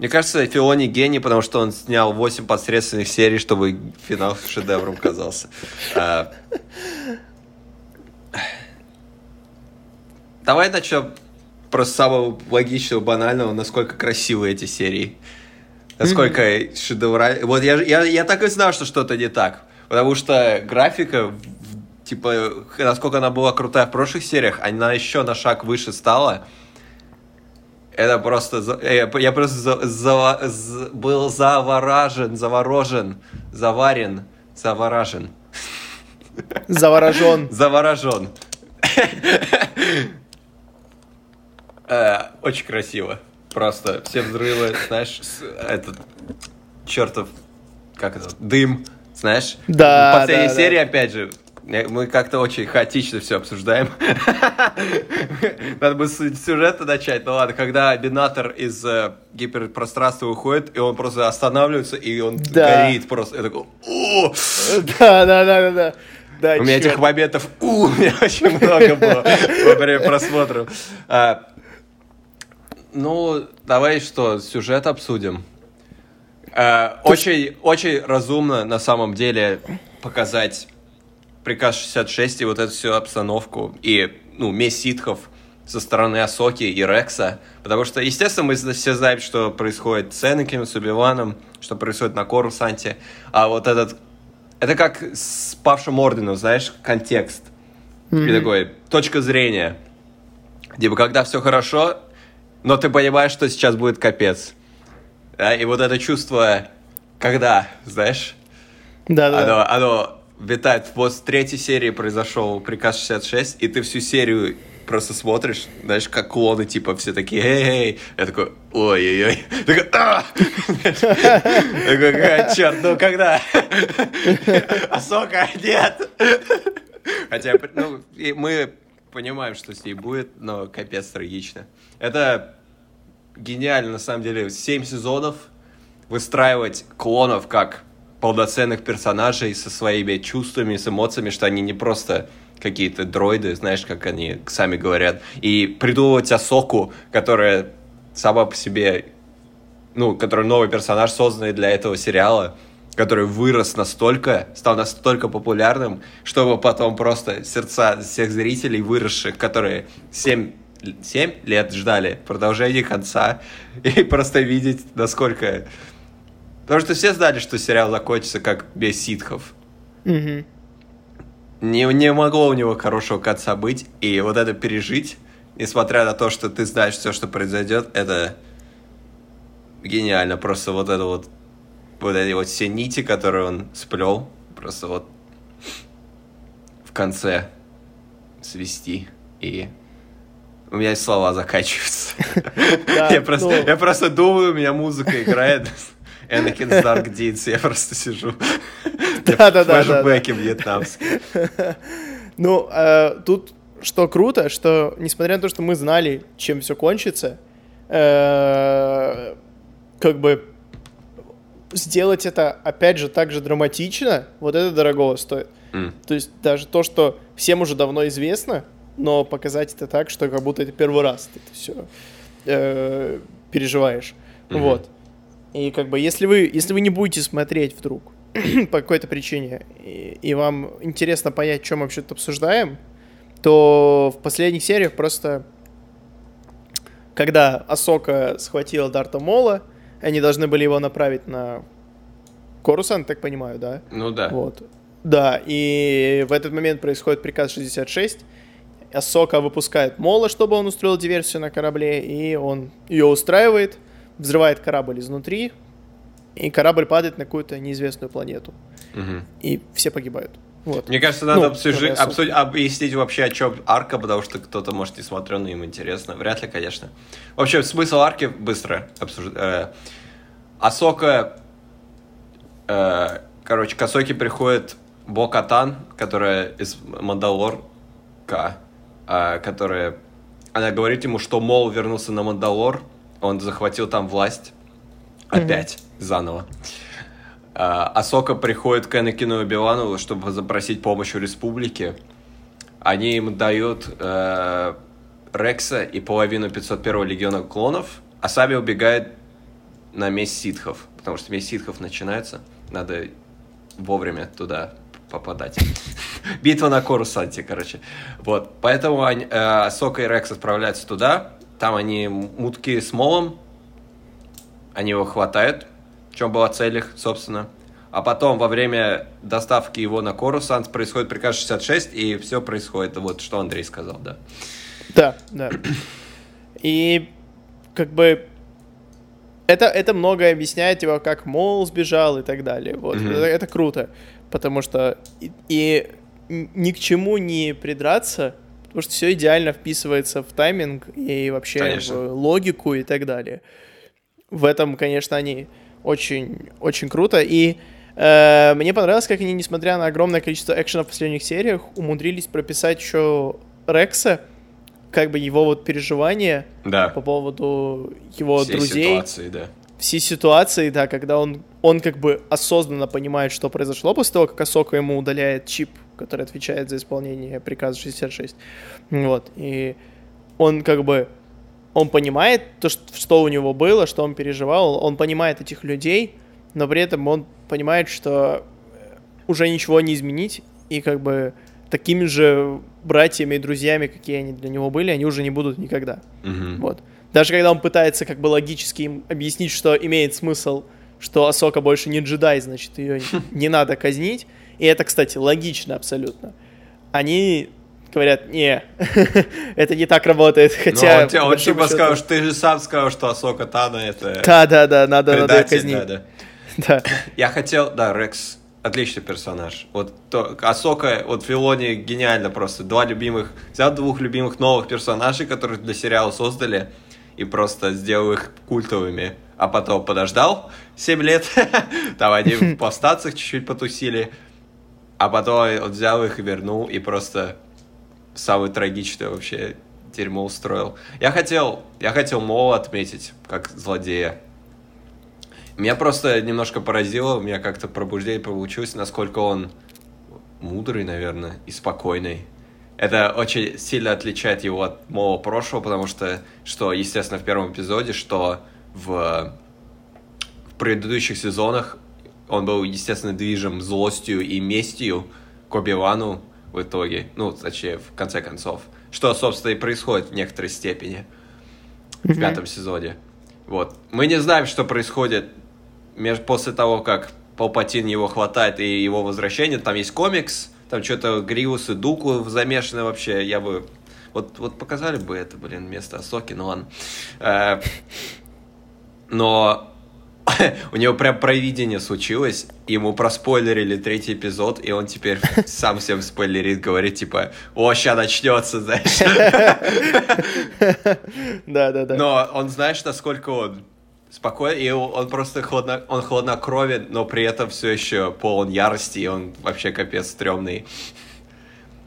Мне кажется, Филони гений, потому что он снял 8 посредственных серий, чтобы финал шедевром казался. А, Давай начнем просто самого логичного, банального, насколько красивы эти серии. Насколько шедевральные. Вот я, я, я так и знал, что что-то не так. Потому что графика, типа, насколько она была крутая в прошлых сериях, она еще на шаг выше стала. Это просто... за- э, Я, просто за- за- з- был заворажен, заворожен, заварен, заворажен, Заворожен. заворожен. Э, Очень красиво. Просто все взрывы, знаешь, этот чертов, как это, дым, знаешь? Да, В последней да, да. серии, опять же, мы как-то очень хаотично все обсуждаем. Надо бы с сюжета начать. Ну ладно, когда Бинатор из э, гиперпространства уходит, и он просто останавливается, и он горит просто. Я такой, «О!» Да, да, да, да, да. Да, У меня этих моментов у, у меня очень много было во время просмотров. А, Ну, давай что, сюжет обсудим. А, Очень, очень разумно на самом деле показать приказ 66 и вот эту всю обстановку и ну, месть ситхов со стороны Асоки и Рекса. Потому что, естественно, мы все знаем, что происходит с Энакином, с Убиваном, что происходит на Корусанте. А вот этот... Это как с павшим орденом, знаешь, контекст. И такой, точка зрения. Типа, когда все хорошо, но ты понимаешь, что сейчас будет капец. Да, и вот это чувство, когда, знаешь, да, да. оно, оно витает. Вот с третьей серии произошел приказ 66, и ты всю серию просто смотришь, знаешь, как клоны, типа, все такие, эй, эй. Я такой, ой-ой-ой. Такой, «А!» Такой, «Какая, черт, ну когда? Асока, нет. Хотя, ну, мы понимаем, что с ней будет, но капец трагично. Это гениально, на самом деле. Семь сезонов выстраивать клонов как полноценных персонажей со своими чувствами, с эмоциями, что они не просто какие-то дроиды, знаешь, как они сами говорят, и придумывать Асоку, которая сама по себе, ну, который новый персонаж, созданный для этого сериала, который вырос настолько, стал настолько популярным, чтобы потом просто сердца всех зрителей выросших, которые 7, 7 лет ждали продолжения конца, и просто видеть, насколько... Потому что все знали, что сериал закончится как без ситхов. Мгм. Не, не могло у него хорошего конца быть, и вот это пережить, несмотря на то, что ты знаешь все, что произойдет, это гениально. Просто вот это вот, вот эти вот все нити, которые он сплел, просто вот в конце свести и у меня слова заканчиваются. Да, Я просто, ну. я просто думаю, у меня музыка играет. Энакин Дарк Deeds, я просто сижу. Да-да-да-да-да. Флэшбэки вьетнамские. Ну, э, тут что круто, что несмотря на то, что мы знали, чем все кончится, э, как бы сделать это опять же так же драматично, вот это дорогого стоит. То есть даже то, что всем уже давно известно, но показать это так, что как будто это первый раз ты это все переживаешь. Мгм. Вот. И как бы если вы, если вы не будете смотреть вдруг по какой-то причине, и, и вам интересно понять, чем мы вообще тут обсуждаем, то в последних сериях просто когда Асока схватила Дарта Мола, они должны были его направить на Корусан, так понимаю, да? Ну да. Вот. Да, и в этот момент происходит приказ 66. Асока выпускает Мола, чтобы он устроил диверсию на корабле, и он ее устраивает, взрывает корабль изнутри, и корабль падает на какую-то неизвестную планету. Мгм. И все погибают. Вот. Мне кажется, надо Ну, обсужи- обсудить, объяснить вообще, о чем арка, потому что кто-то, может, не смотрел, но им интересно. Вряд ли, конечно. В общем, смысл арки быстро обсуждать. Асока... Э, короче, к Асоке приходит Бо-Катан, которая из Мандалорка, э, которая... Она говорит ему, что Мол вернулся на Мандалор, он захватил там власть. Опять, mm-hmm. заново. Э, Асока приходит к Энакину и Билану, чтобы запросить помощь у Республики. Они им дают э, Рекса и половину 501 легиона клонов, а сами убегает на месть ситхов, потому что месть ситхов начинается, надо вовремя туда попадать. Битва на Корусанте, короче. Вот, поэтому они, э, Сока и Рекс отправляются туда, там они мутки с молом, они его хватают, в чем была цель их, собственно. А потом во время доставки его на Корусант происходит приказ 66, и все происходит, вот что Андрей сказал, да. Да, да. И как бы это, это многое объясняет его, как Мол сбежал и так далее. Вот. Mm-hmm. Это, это круто. Потому что и, и ни к чему не придраться, потому что все идеально вписывается в тайминг и вообще конечно. в логику и так далее. В этом, конечно, они очень, очень круто. И э, мне понравилось, как они, несмотря на огромное количество экшена в последних сериях, умудрились прописать еще Рекса, как бы его вот переживания да. по поводу его Всей друзей. ситуации, да. Все ситуации, да, когда он, он как бы осознанно понимает, что произошло после того, как Асока ему удаляет чип, который отвечает за исполнение приказа 66. Вот, и он как бы, он понимает то, что у него было, что он переживал, он понимает этих людей, но при этом он понимает, что уже ничего не изменить, и как бы такими же братьями и друзьями, какие они для него были, они уже не будут никогда. Мгм. Вот. Даже когда он пытается как бы логически им объяснить, что имеет смысл, что Асока больше не джедай, значит, ее не надо казнить. И это, кстати, логично абсолютно. Они говорят, не, это не так работает, Ну, хотя... он, по он большому типа счету- сказал, что ты же сам сказал, что Асока Тана это Да, да, да, надо, надо казнить. да, да. Да. Я хотел, да, Рекс, отличный персонаж. Вот то, Асока, вот Филони гениально просто. Два любимых, взял двух любимых новых персонажей, которых для сериала создали, и просто сделал их культовыми. А потом подождал 7 лет, там они в повстанцах чуть-чуть потусили, а потом он взял их и вернул, и просто самое трагичное вообще дерьмо устроил. Я хотел, я хотел Мола отметить, как злодея. Меня просто немножко поразило, у меня как-то пробуждение получилось, насколько он мудрый, наверное, и спокойный. Это очень сильно отличает его от моего прошлого, потому что, что, естественно, в первом эпизоде, что в, в предыдущих сезонах он был, естественно, движим злостью и местью к Оби-Вану в итоге, ну, точнее, в конце концов. Что, собственно, и происходит в некоторой степени в пятом сезоне. Вот. Мы не знаем, что происходит меж- после того, как Палпатин его хватает и его возвращение. Там есть комикс, там что-то Гриус и Дуку замешаны вообще. Я бы... Вот, вот показали бы это, блин, вместо Асоки, ну ладно. Э, Но у него прям провидение случилось, ему проспойлерили третий эпизод, и он теперь сам всем спойлерит, говорит, типа, о, ща начнется, знаешь. Да, да, да. Но он, знаешь, насколько он спокойный, и он просто хладно, он хладнокровен, но при этом все еще полон ярости, и он вообще капец стрёмный.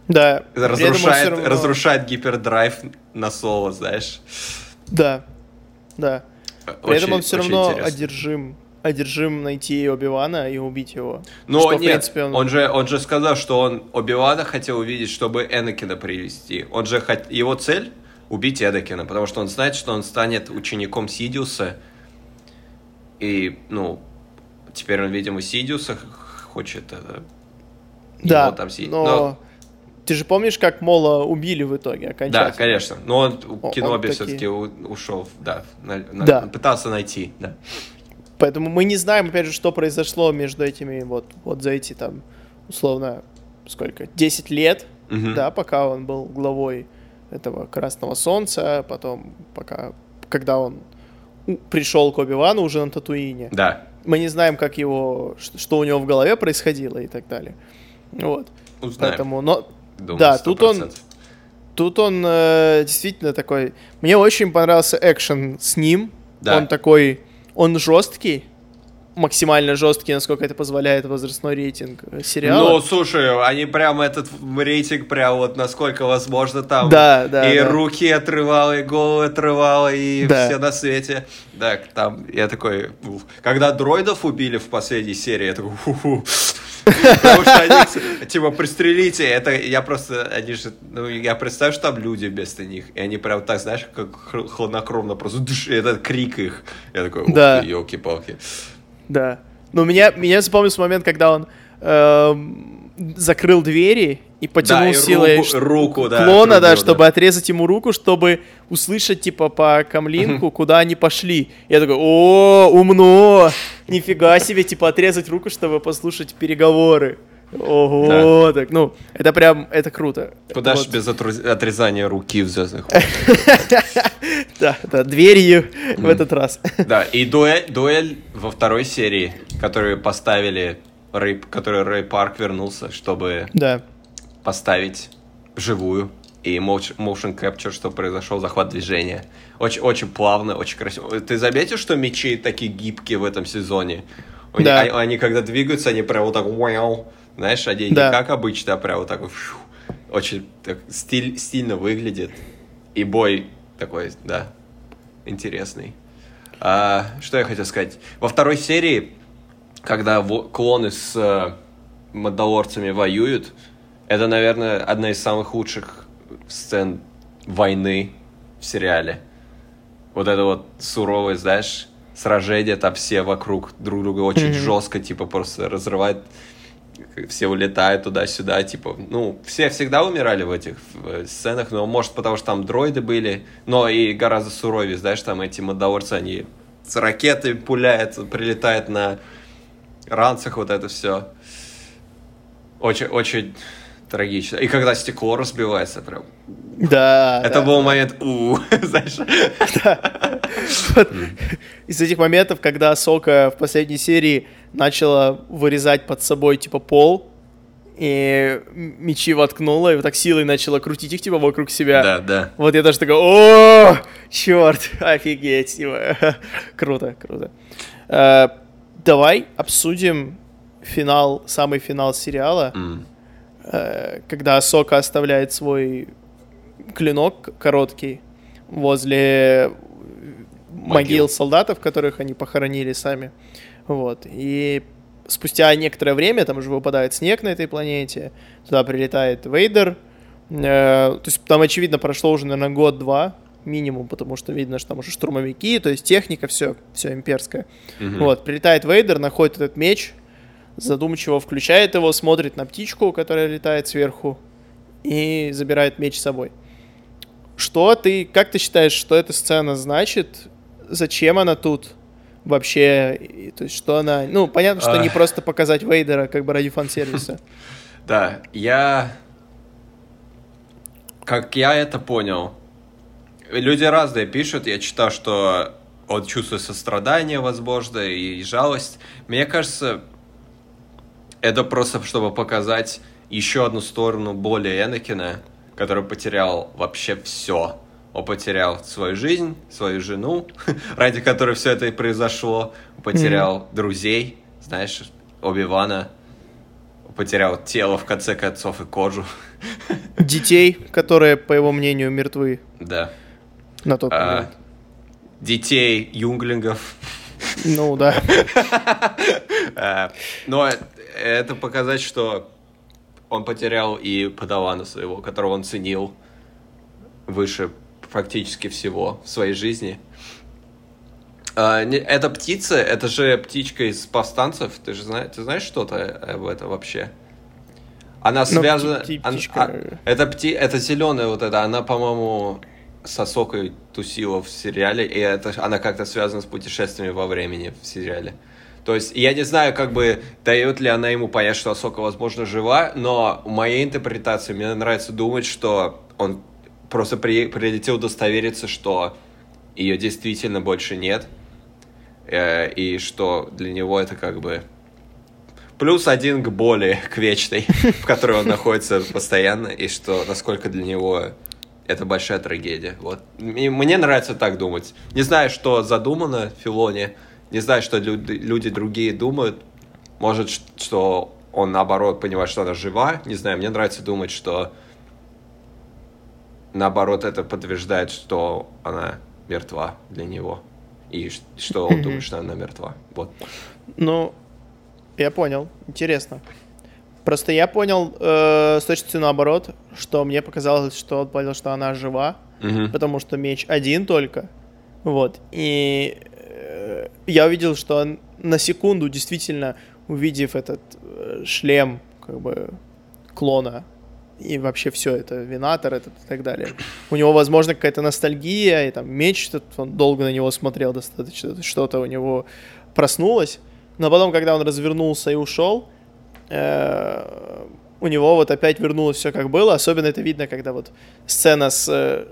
Да. Разрушает, равно- разрушает гипердрайв на соло, знаешь. Да, да. При этом Очень- он все равно интересно. одержим, одержим найти Оби-Вана и убить его. Но Что, в нет, принципе, он- он... же, он же сказал, что он Оби-Вана хотел увидеть, чтобы Энакина привести. Он же хот... его цель убить Энакина, потому что он знает, что он станет учеником Сидиуса. И, ну, теперь он, видимо, Сидиуса хочет э, Да, его там си- но... но- Ты же помнишь, как Мола убили в итоге окончательно? Да, конечно. Но он Он- Киноби он таки- все-таки ушел, да, на- на- Да. пытался найти, да. Поэтому мы не знаем, опять же, что произошло между этими вот, вот за эти там, условно, сколько, 10 лет, Мгм. да, пока он был главой этого Красного Солнца, потом пока, когда он пришел к Оби-Вану уже на Татуине. Да, Мы не знаем, как его, что у него в голове происходило и так далее. Вот. узнаем. Поэтому, но думаю, да, тут он- 100%. Тут он э, действительно такой. Мне очень понравился экшен с ним. Да. Он такой, он жесткий, максимально жесткий, насколько это позволяет возрастной рейтинг сериала. Ну, слушай, они прям этот рейтинг прям вот насколько возможно там. Да, да. И да. руки отрывало, и головы отрывало, и Да. все на свете. Да, там я такой... уф. Когда дроидов убили в последней серии, я такой... «Фу-фу». Потому что они, типа, пристрелите, это я просто, они же, ну, я представляю, что там люди вместо них, и они прям так, знаешь, как хладнокровно просто, душ, этот крик их. Я такой, Да. елки-палки. Да. Но меня, меня запомнился момент, когда он эм, закрыл двери и потянул Да, и силой руку- руку, да, клона, да, чтобы да. отрезать ему руку, чтобы услышать, типа, по камлинку, куда они пошли. Я такой, о, умно! Нифига себе, типа, отрезать руку, чтобы послушать переговоры. Ого, так, ну, это прям, это круто. Куда Вот. ж без отрезания руки в звездных Да, да, дверью в этот раз. Да, и дуэль, во второй серии, которую поставили, который Рэй Парк вернулся, чтобы Да. Поставить живую и motion, capture, что произошел захват движения. Очень, очень плавно, очень красиво. Ты заметил, что мечи такие гибкие в этом сезоне? Да. Они, они когда двигаются, они прям вот так вау. Знаешь, они Да. не как обычно, а прям вот так фью. очень так стиль, стильно выглядит. И бой такой, да, интересный. А, что я хотел сказать? Во второй серии, когда клоны с э, мандалорцами воюют, это, наверное, одна из самых лучших сцен войны в сериале. Вот это вот суровое, знаешь, сражение, там все вокруг друг друга очень Мгм. жестко, типа, просто разрывает, все улетают туда-сюда, типа, ну, все всегда умирали в этих э, сценах, но может потому что там дроиды были, но и гораздо суровее, знаешь, там эти мандалорцы, они с ракеты пуляют, прилетают на ранцах, вот это все. Очень, очень трагично. И когда стекло разбивается, прям. Да. Это да. был момент, у, знаешь. Вот Из этих моментов, когда Сока в последней серии начала вырезать под собой, типа, пол, и мечи воткнула, и вот так силой начала крутить их, типа, вокруг себя. Да, да. Вот я даже такой, о, черт, офигеть, типа. круто, круто. Э, Давай обсудим финал, самый финал сериала, М. э, когда Сока оставляет свой клинок короткий возле могил Могил. солдатов, которых они похоронили сами. Вот. И спустя некоторое время, там уже выпадает снег на этой планете, туда прилетает Вейдер. Э, то есть там, очевидно, прошло уже, наверное, год-два минимум, потому что видно, что там уже штурмовики, то есть техника, все, все имперское. Мгм. Вот, прилетает Вейдер, находит этот меч, задумчиво включает его, смотрит на птичку, которая летает сверху, и забирает меч с собой. Что ты, как ты считаешь, что эта сцена значит? Зачем она тут вообще? И, то есть, что она... Ну, понятно, что не Ах. просто показать Вейдера как бы ради фан-сервиса. Да, я... Как я это понял, люди разные пишут, я читал, что он чувствует сострадание, возможно, и жалость. Мне кажется, это просто чтобы показать еще одну сторону более Энакина, который потерял вообще все. Он потерял свою жизнь, свою жену, ради которой все это и произошло. Потерял друзей, знаешь, Оби-Вана. Потерял тело, в конце концов, и кожу. Детей, которые, по его мнению, мертвы Да. на тот А, момент. детей, юнглингов. Ну, да. А, Но это показать, что он потерял и подавана своего, которого он ценил выше практически всего в своей жизни. А, не- Эта птица, это же птичка из повстанцев. Ты же знаешь, ты знаешь что-то об этом вообще? Она Ну, связана... пти- она- птичка. а, это пти... это зеленая вот эта, она, по-моему, с Осокой тусила в сериале, и это, она как-то связана с путешествиями во времени в сериале. То есть, я не знаю, как бы, дает ли она ему понять, что Осока, возможно, жива, но в моей интерпретации мне нравится думать, что он просто при... прилетел удостовериться, что ее действительно больше нет, э, и что для него это как бы плюс один к боли, к вечной, в которой он находится постоянно, и что насколько для него это большая трагедия. Вот. И Мне нравится так думать. Не знаю, что задумано Филоне, Не знаю, что люди, люди другие думают. Может, что он наоборот понимает, что она жива. Не знаю, мне нравится думать, что наоборот это подтверждает, что она мертва для него. И что он думает, что она мертва. Вот. Ну, я понял. Интересно. Просто я понял э, с точностью наоборот, что мне показалось, что он понял, что она жива, Мгм. потому что меч один только. Вот. И я увидел, что он на секунду, действительно, увидев этот э, шлем, как бы, клона, и вообще все это, винатор этот и так далее. У него, возможно, какая-то ностальгия, и там меч, этот, он долго на него смотрел достаточно, что-то у него проснулось. Но потом, когда он развернулся и ушел, э, у него вот опять вернулось все как было. Особенно это видно, когда вот сцена с э,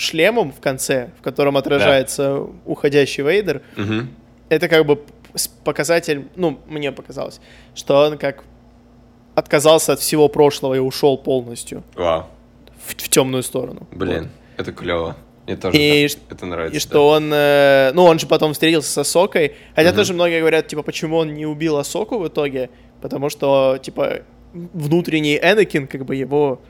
шлемом в конце, в котором отражается уходящий Вейдер, Мгм. это как бы показатель, ну, мне показалось, что он как отказался от всего прошлого и ушел полностью Вау. в, темную сторону. Блин, это клево. Мне тоже И это Вот. нравится. И что он, э, ну, он же потом встретился с Асокой, хотя тоже многие говорят, типа, почему он не убил Асоку в итоге, потому что, типа, внутренний Энакин, как бы, его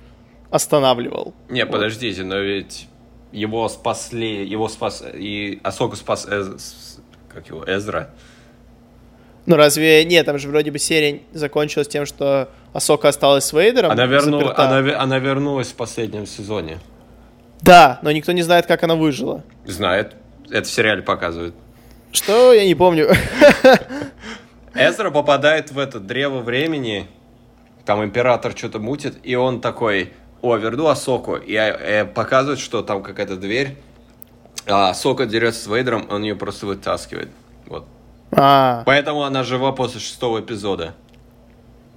останавливал. Не, подождите, но ведь его спасли, его спас, и Асоку спас, Эз- как его, Эзра. Ну, разве... Нет, там же вроде бы серия закончилась тем, что Асока осталась с Вейдером. Она, верну- заперта. она, она вернулась в последнем сезоне. Да, но никто не знает, как она выжила. Знает, это в сериале показывают. Что? Я не помню. Эзра попадает в это древо времени, там император что-то мутит, и он такой, о, верну Асоку, и э, показывает, что там какая-то дверь, а Асока дерется с Вейдером, он ее просто вытаскивает. Вот. А, Поэтому она жива после шестого эпизода.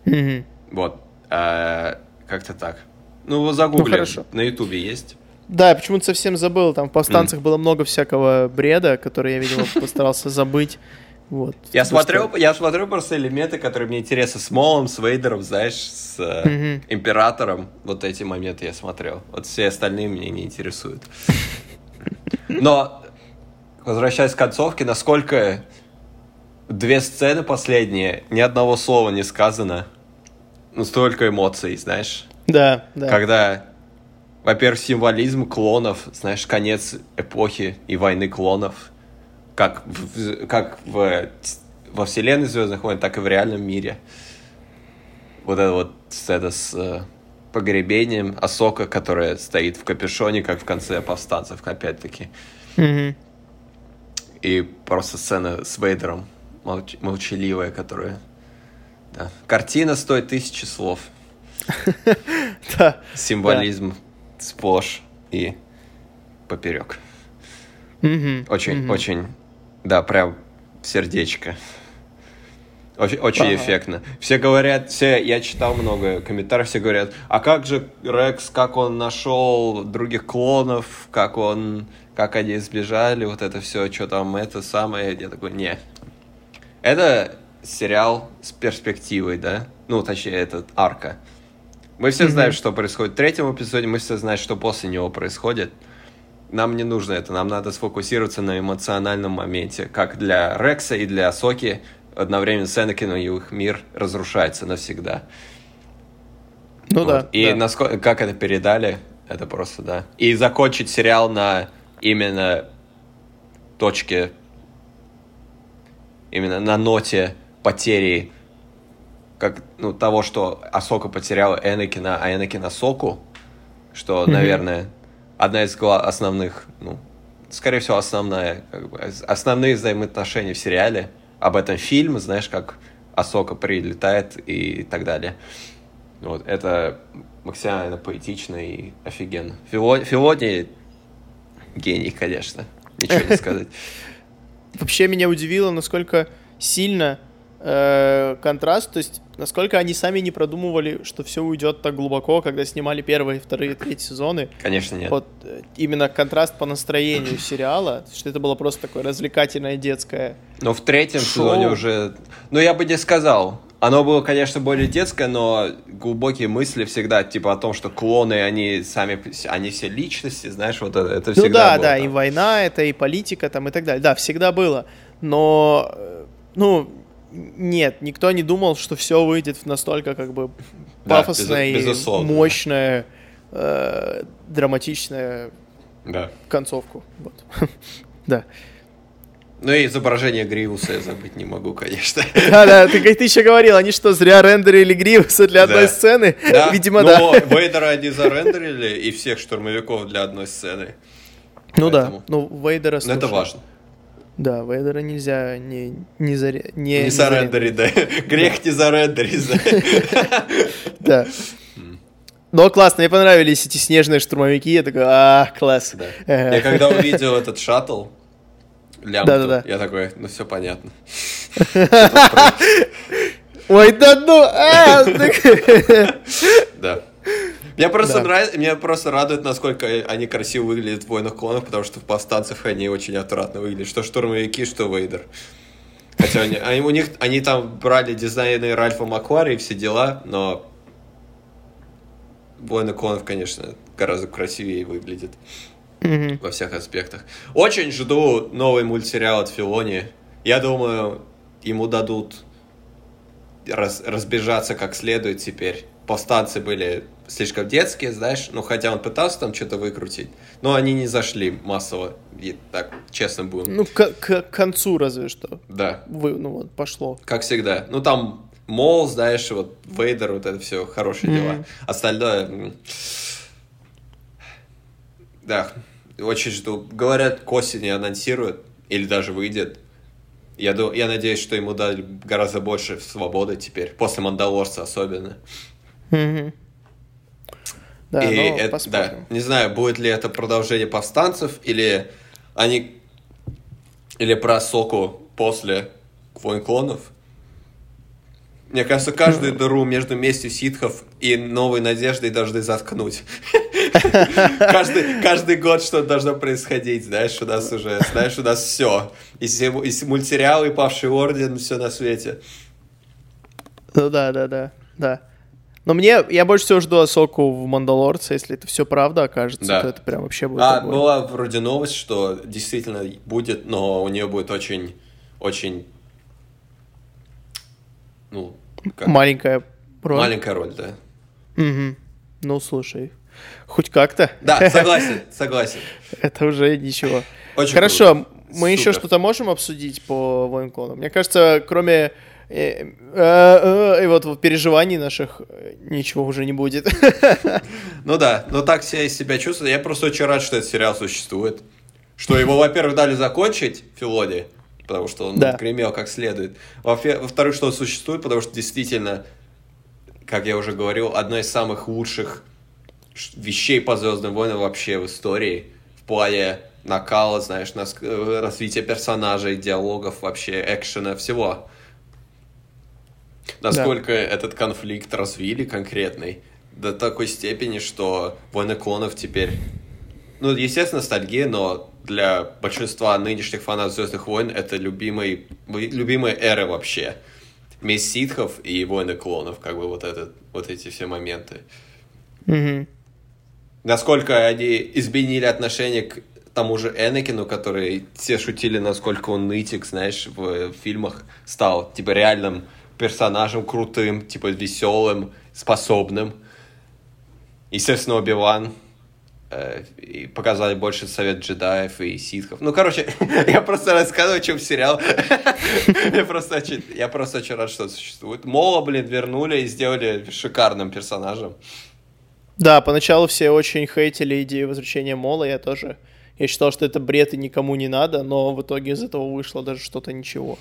мгм. Вот. Э, Как-то так. Ну, его загугли. хорошо. На Ютубе есть. Да, я почему-то совсем забыл. Там в повстанцах было много всякого бреда, который я, видимо, постарался забыть. Вот. Я Потому смотрел, что- я смотрю просто элементы, которые мне интересны. С Молом, с Вейдером, знаешь, с э, Мгм. Императором. Вот эти моменты я смотрел. Вот все остальные меня не интересуют. Но, возвращаясь к концовке, насколько две сцены последние, ни одного слова не сказано. Ну, столько эмоций, знаешь. Да, да. Когда, во-первых, символизм клонов, знаешь, конец эпохи и войны клонов, как в, как в, во вселенной Звездных войн, так и в реальном мире. Вот эта вот сцена с э, погребением Асока, которая стоит в капюшоне, как в конце повстанцев, опять-таки. Мгм. И просто сцена с Вейдером, молч- молчаливая, которая... Да. Картина стоит тысячи слов. Да. Символизм сплошь и поперек. Очень, очень, да, прям сердечко. Очень, очень Ага. эффектно. Все говорят, все, я читал много комментариев, все говорят, а как же Рекс, как он нашел других клонов, как он, как они сбежали, вот это все, что там, это самое, я такой, не. Это сериал с перспективой, да? Ну, точнее, этот арка. Мы все знаем, что происходит в третьем эпизоде, мы все знаем, что после него происходит. Нам не нужно это, нам надо сфокусироваться на эмоциональном моменте. Как для Рекса и для Соки одновременно с Энакином и их мир разрушается навсегда. Ну Вот. да. И да. насколько, как это передали, это просто, да. И закончить сериал на именно точке, именно на ноте потери как, ну, того, что Асока потеряла Энакина, а Энакин Асоку, что, Мгм. наверное, одна из основных, ну, скорее всего, основная, как бы, ос- основные взаимоотношения в сериале. Об этом фильм, знаешь, как Асока прилетает и так далее. Вот, это максимально поэтично и офигенно. Фило- Филони гений, конечно. Ничего не сказать. Вообще меня удивило, насколько сильно э, контраст, то есть насколько они сами не продумывали, что все уйдет так глубоко, когда снимали первые, вторые, третьи сезоны. Конечно, нет. Вот э, именно контраст по настроению сериала, что это было просто такое развлекательное детское. Но в третьем Шоу. сезоне уже... Ну, я бы не сказал. Оно было, конечно, более детское, но глубокие мысли всегда, типа, о том, что клоны, они сами, они все личности, знаешь, вот это, это всегда Ну да, было да, там. и война это, и политика там, и так далее. Да, всегда было. Но, э, ну, нет, никто не думал, что все выйдет настолько как бы Да, пафосное, безу- и мощное, э, драматичное Да. концовку. Вот. Да. Ну и изображение Гривуса я забыть не могу, конечно. Да, да, ты, как ты еще говорил, они что, зря рендерили Гривуса для одной Да. сцены? Да, Видимо, но да. Вейдера они зарендерили, и всех штурмовиков для одной сцены. Ну да, поэтому- ну Вейдера, Но это слушай, важно. Да, Вейдера нельзя не, не, заре... не, Не не зарендерить, да. Грех не зарендерить, да. Да. Но классно, мне понравились эти снежные штурмовики. Я такой, а, класс. Да. Я когда увидел этот шаттл, лямбду, я такой, ну все понятно. Ой, да ну, а, Да. Мне просто Да. нравится, меня просто радует, насколько они красиво выглядят в «Войнах клонов», потому что в «Повстанцев» они очень отвратно выглядят. Что штурмовики, что Вейдер. Хотя они, они- у них, они там брали дизайны Ральфа Маквари и все дела, но «Войны клонов», конечно, гораздо красивее выглядит Мгм. во всех аспектах. Очень жду новый мультсериал от Филони. Я думаю, ему дадут раз- разбежаться как следует теперь. Повстанцы были слишком детские, знаешь, ну хотя он пытался там что-то выкрутить, но они не зашли массово, и так честно будем. Ну, к, к концу разве что. Да, Вы, ну вот, пошло. как всегда. Ну там Мол, знаешь, вот Вейдер, вот это все хорошие дела. Мгм. Остальное... Да, очень жду. Говорят, к осени анонсируют, или даже выйдет. Я, ду- я надеюсь, что ему дали гораздо больше свободы теперь, после Мандалорца особенно. Да, И ну, это- посмотрим. да, не знаю, будет ли это продолжение повстанцев, или они... Или про Соку после Войн клонов. Мне кажется, каждую дыру между местью ситхов и новой надеждой должны заткнуть. Каждый, каждый год что-то должно происходить, знаешь, у нас уже, знаешь, у нас все. И, и мультсериалы, и Павший Орден, все на свете. Ну да, да, да, да. Но мне, я больше всего жду Асоку в Мандалорце, если это все правда окажется, Да. то это прям вообще будет А, огонь. была вроде новость, что действительно будет, но у нее будет очень, очень, ну, как- Маленькая роль. маленькая роль, да. Мгм. Ну, слушай, хоть как-то. Да, согласен, согласен. Это уже ничего. Очень Хорошо, круто. мы еще Супер. что-то можем обсудить по военклонам? Мне кажется, кроме э, э, э, и вот, вот переживаний наших ничего уже не будет. Ну да, но так себя из себя чувствую. Я просто очень рад, что этот сериал существует. Что его, во-первых, дали закончить Филоди, потому что он Да. гремел как следует. Во-вторых, что он существует, потому что действительно, как я уже говорил, одна из самых лучших вещей по Звездным войнам вообще в истории. В плане накала, знаешь, нас- развития персонажей, диалогов, вообще экшена, всего. Насколько этот конфликт развили конкретный до такой степени, что Войны клонов теперь... Ну, естественно, ностальгия, но для большинства нынешних фанатов Звездных войн это любимый, любимая эра вообще. Месть ситхов и Войны клонов, как бы вот, этот, вот эти все моменты. Мгм. Насколько они изменили отношение к тому же Энакину, который все шутили, насколько он нытик, знаешь, в, в фильмах стал, типа, реальным персонажем крутым, типа, веселым, способным. Естественно, Оби-Ван э, и показали больше совет джедаев и ситхов. Ну, короче, я просто рассказываю, о чем сериал. я, просто я просто очень рад, что существует. Мола, блин, вернули и сделали шикарным персонажем. Да, поначалу все очень хейтили идею возвращения Мола, я тоже. Я считал, что это бред и никому не надо, но в итоге из этого вышло даже что-то ничего.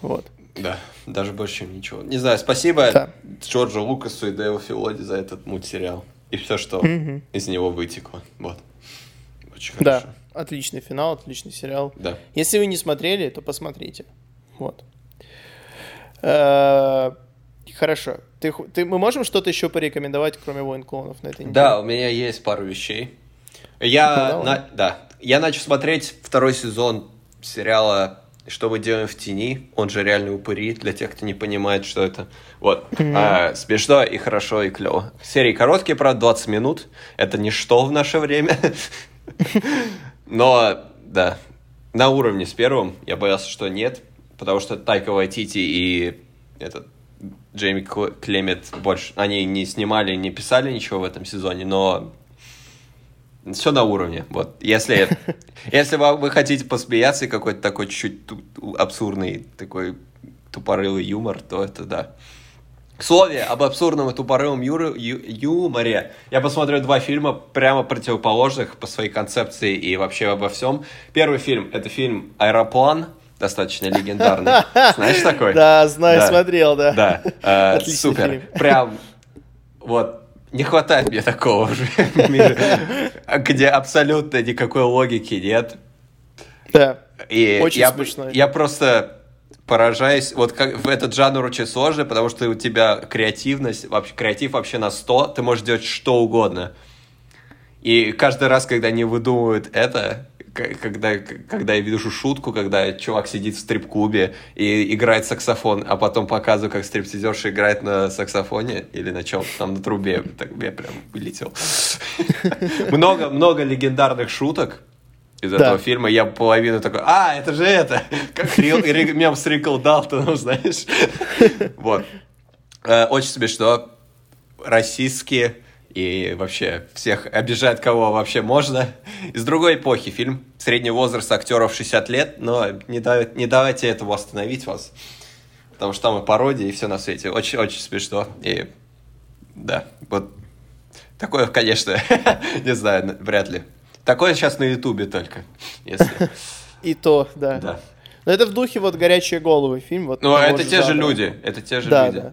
Вот. Да, даже больше, чем ничего. Не знаю, спасибо Да. Джорджу Лукасу и Дэву Филоди за этот мультсериал. И все, что Мгм. из него вытекло. Вот. Очень Да, хорошо. отличный финал, отличный сериал. Да. Если вы не смотрели, то посмотрите. Вот. Э, Хорошо. Ты, ты, мы можем что-то еще порекомендовать, кроме войн клонов на этой неделе? Да, у меня есть пару вещей. Я, Ну, на- да, я начал смотреть второй сезон сериала что мы делаем в тени, он же реальный упыри, для тех, кто не понимает, что это. Вот. А, смешно и хорошо, и клево. Серии короткие, правда, 20 минут. Это ничто в наше время. Но, да, на уровне с первым. Я боялся, что нет, потому что Тайка Вайтити и этот Джейми Клемет больше... Они не снимали, не писали ничего в этом сезоне, но все на уровне. Вот. Если, если вы, вы хотите посмеяться и какой-то такой чуть-чуть абсурдный, такой тупорылый юмор, то это да. К слову, об абсурдном и тупорылом ю, ю, юморе. Я посмотрю два фильма прямо противоположных по своей концепции и вообще обо всем. Первый фильм — это фильм «Аэроплан», достаточно легендарный. Знаешь такой? Да, знаю, смотрел, да. Да, э, супер. Прям вот не хватает мне такого уже мира, где абсолютно никакой логики нет. Да. И Очень я, смешно. Я просто поражаюсь. Вот как в этот жанр очень сложный, потому что у тебя креативность, вообще креатив вообще на 100, ты можешь делать что угодно. И каждый раз, когда они выдумывают это, когда, когда я вижу шутку, когда чувак сидит в стрип-клубе и играет саксофон, а потом показываю, как стриптизерша играет на саксофоне или на чем там на трубе, так я прям вылетел. Много, много легендарных шуток из этого фильма. Я половину такой, а, это же это, как мем с Рикл Далтоном, знаешь. Вот. Э, очень смешно. Российские и вообще всех обижать, кого вообще можно. Из другой эпохи фильм. Средний возраст актеров 60 лет, но не, давайте, не давайте этого остановить вас. Потому что там и пародия, и все на свете. Очень-очень смешно. И да, вот такое, конечно, не знаю, вряд ли. Такое сейчас на Ютубе только, если... И то, да. Да. Но это в духе вот «Горячие головы» фильм. Вот ну, это те же люди, это те же люди.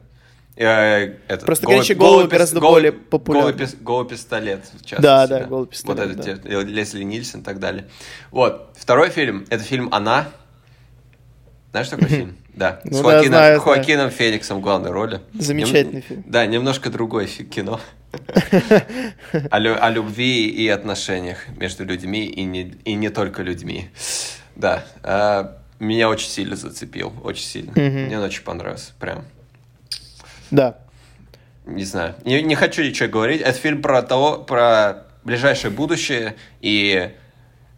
Э, этот, Просто голый, горячие головы гораздо голый, более популярны. Голый, голый пистолет, в частности. Да, да, голый пистолет. Вот это да. Лесли Нильсон и так далее. Вот. Второй фильм, это фильм «Она». Знаешь такой фильм? Да. Ну, с Хоакином, да, знаю, Хоакином. Фениксом в главной роли. Замечательный Нем... фильм. Да, немножко другое кино. о, лю... о любви и отношениях между людьми и не, и не только людьми. Да. А, меня очень сильно зацепил. Очень сильно. Мне он очень понравился. Прям. Да. Не знаю. Не, не хочу ничего говорить. Это фильм про того, про ближайшее будущее, и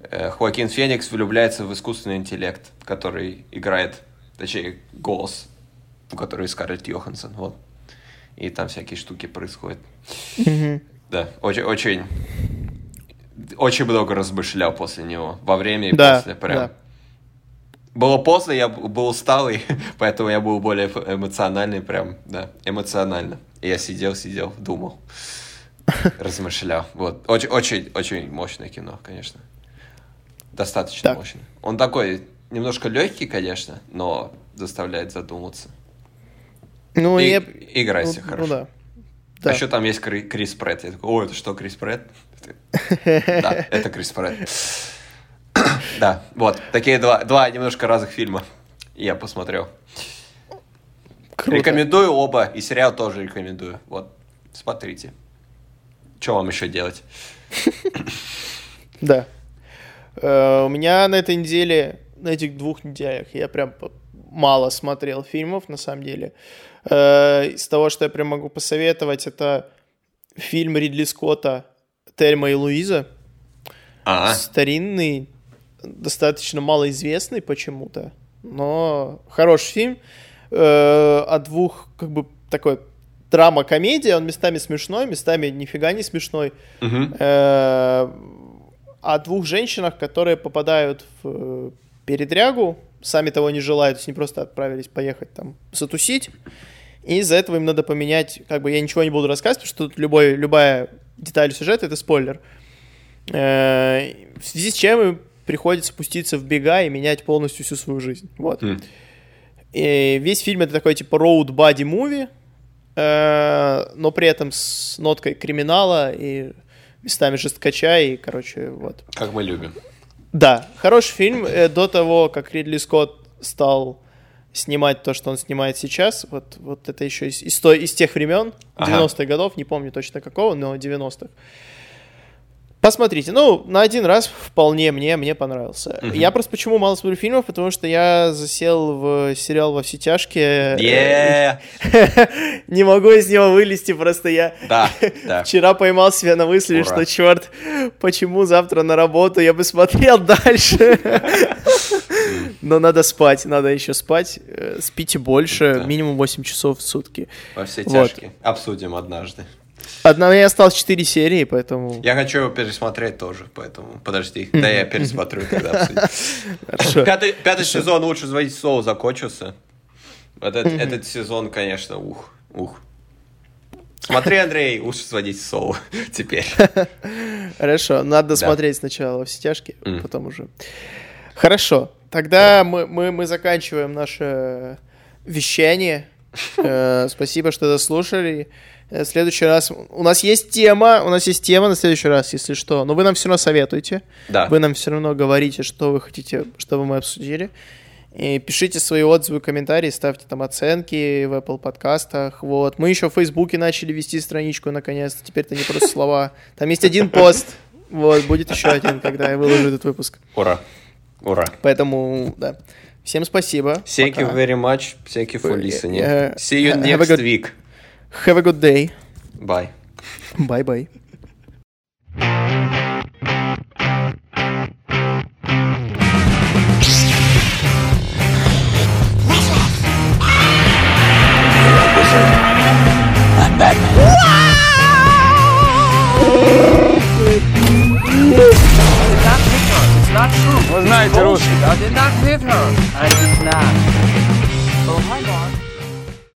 э, Хоакин Феникс влюбляется в искусственный интеллект, который играет, точнее, голос, у которого Скарлетт Йоханссон, вот. И там всякие штуки происходят. Mm-hmm. Да, очень, очень, очень много размышлял после него, во время и да, после, прям. Да. Было поздно, я был усталый, поэтому я был более эмоциональный, прям, да, эмоционально. И я сидел, сидел, думал, размышлял. Вот, очень, очень, очень мощное кино, конечно. Достаточно так. мощное. Он такой немножко легкий, конечно, но заставляет задуматься. Ну, и, я... Играйся ну, хорошо. Ну, да. Да. А еще там есть Крис Претт. Я такой, о, это что, Крис Претт? Да, это Крис Претт. Да, вот, такие два, два немножко разных фильма я посмотрел. Круто. Рекомендую оба, и сериал тоже рекомендую. Вот, смотрите. Что вам еще делать? Да. Э, у меня на этой неделе, на этих двух неделях, я прям мало смотрел фильмов, на самом деле. Э, из того, что я прям могу посоветовать, это фильм Ридли Скотта «Тельма и Луиза». А-а. Старинный, достаточно малоизвестный почему-то, но хороший фильм. Э, о двух, как бы, такой драма-комедия, он местами смешной, местами нифига не смешной, uh-huh. э, о двух женщинах, которые попадают в э, передрягу, сами того не желают, то есть не просто отправились поехать там затусить, и из-за этого им надо поменять, как бы я ничего не буду рассказывать, потому что тут любой, любая деталь сюжета это спойлер. Э, в связи с чем приходится спуститься в бега и менять полностью всю свою жизнь. Вот. Mm. И весь фильм это такой типа road body movie, э, но при этом с ноткой криминала и местами жесткача и, короче, вот. Как мы любим. Да, хороший фильм. Э, до того, как Ридли Скотт стал снимать то, что он снимает сейчас, вот, вот это еще из, из, из тех времен, ага. 90-х годов, не помню точно какого, но 90-х Посмотрите, ну, на один раз вполне мне, мне понравился. Мгм. Я просто почему мало смотрю фильмов, потому что я засел в сериал «Во все тяжкие». Не могу из него вылезти, просто я Да, да. вчера поймал себя на мысли, Ура. что, черт, почему завтра на работу я бы смотрел дальше. Но надо спать, надо еще спать. Э, Спите больше, Да. минимум 8 часов в сутки. Во все Вот. тяжкие. Обсудим однажды. Одна, меня осталось 4 серии, поэтому... Я хочу его пересмотреть тоже, поэтому подожди. Да, я пересмотрю. Хорошо. Пятый, сезон лучше звонить Соу закончился. Этот, сезон, конечно, ух, ух. Смотри, Андрей, лучше сводить Соу теперь. Хорошо, надо Да. смотреть сначала все тяжкие, Мгм. потом уже. Хорошо, тогда мы, мы, мы заканчиваем наше вещание. Э, Спасибо, что дослушали. Э, В следующий раз... У нас есть тема, у нас есть тема на следующий раз, если что. Но вы нам все равно советуете. Да. Вы нам все равно говорите, что вы хотите, чтобы мы обсудили. И пишите свои отзывы, комментарии, ставьте там оценки в Apple подкастах. Вот. Мы еще в Фейсбуке начали вести страничку наконец-то. Теперь это не просто слова. Там есть один пост. Вот, будет еще один, когда я выложу этот выпуск. Ура. Ура. Поэтому, да. Всем спасибо. Thank you very much. Thank you for Э, listening. э, See you next week. Have a good day. Bye. Bye bye. It's not true. Was not Bullshit. I did not hit her. I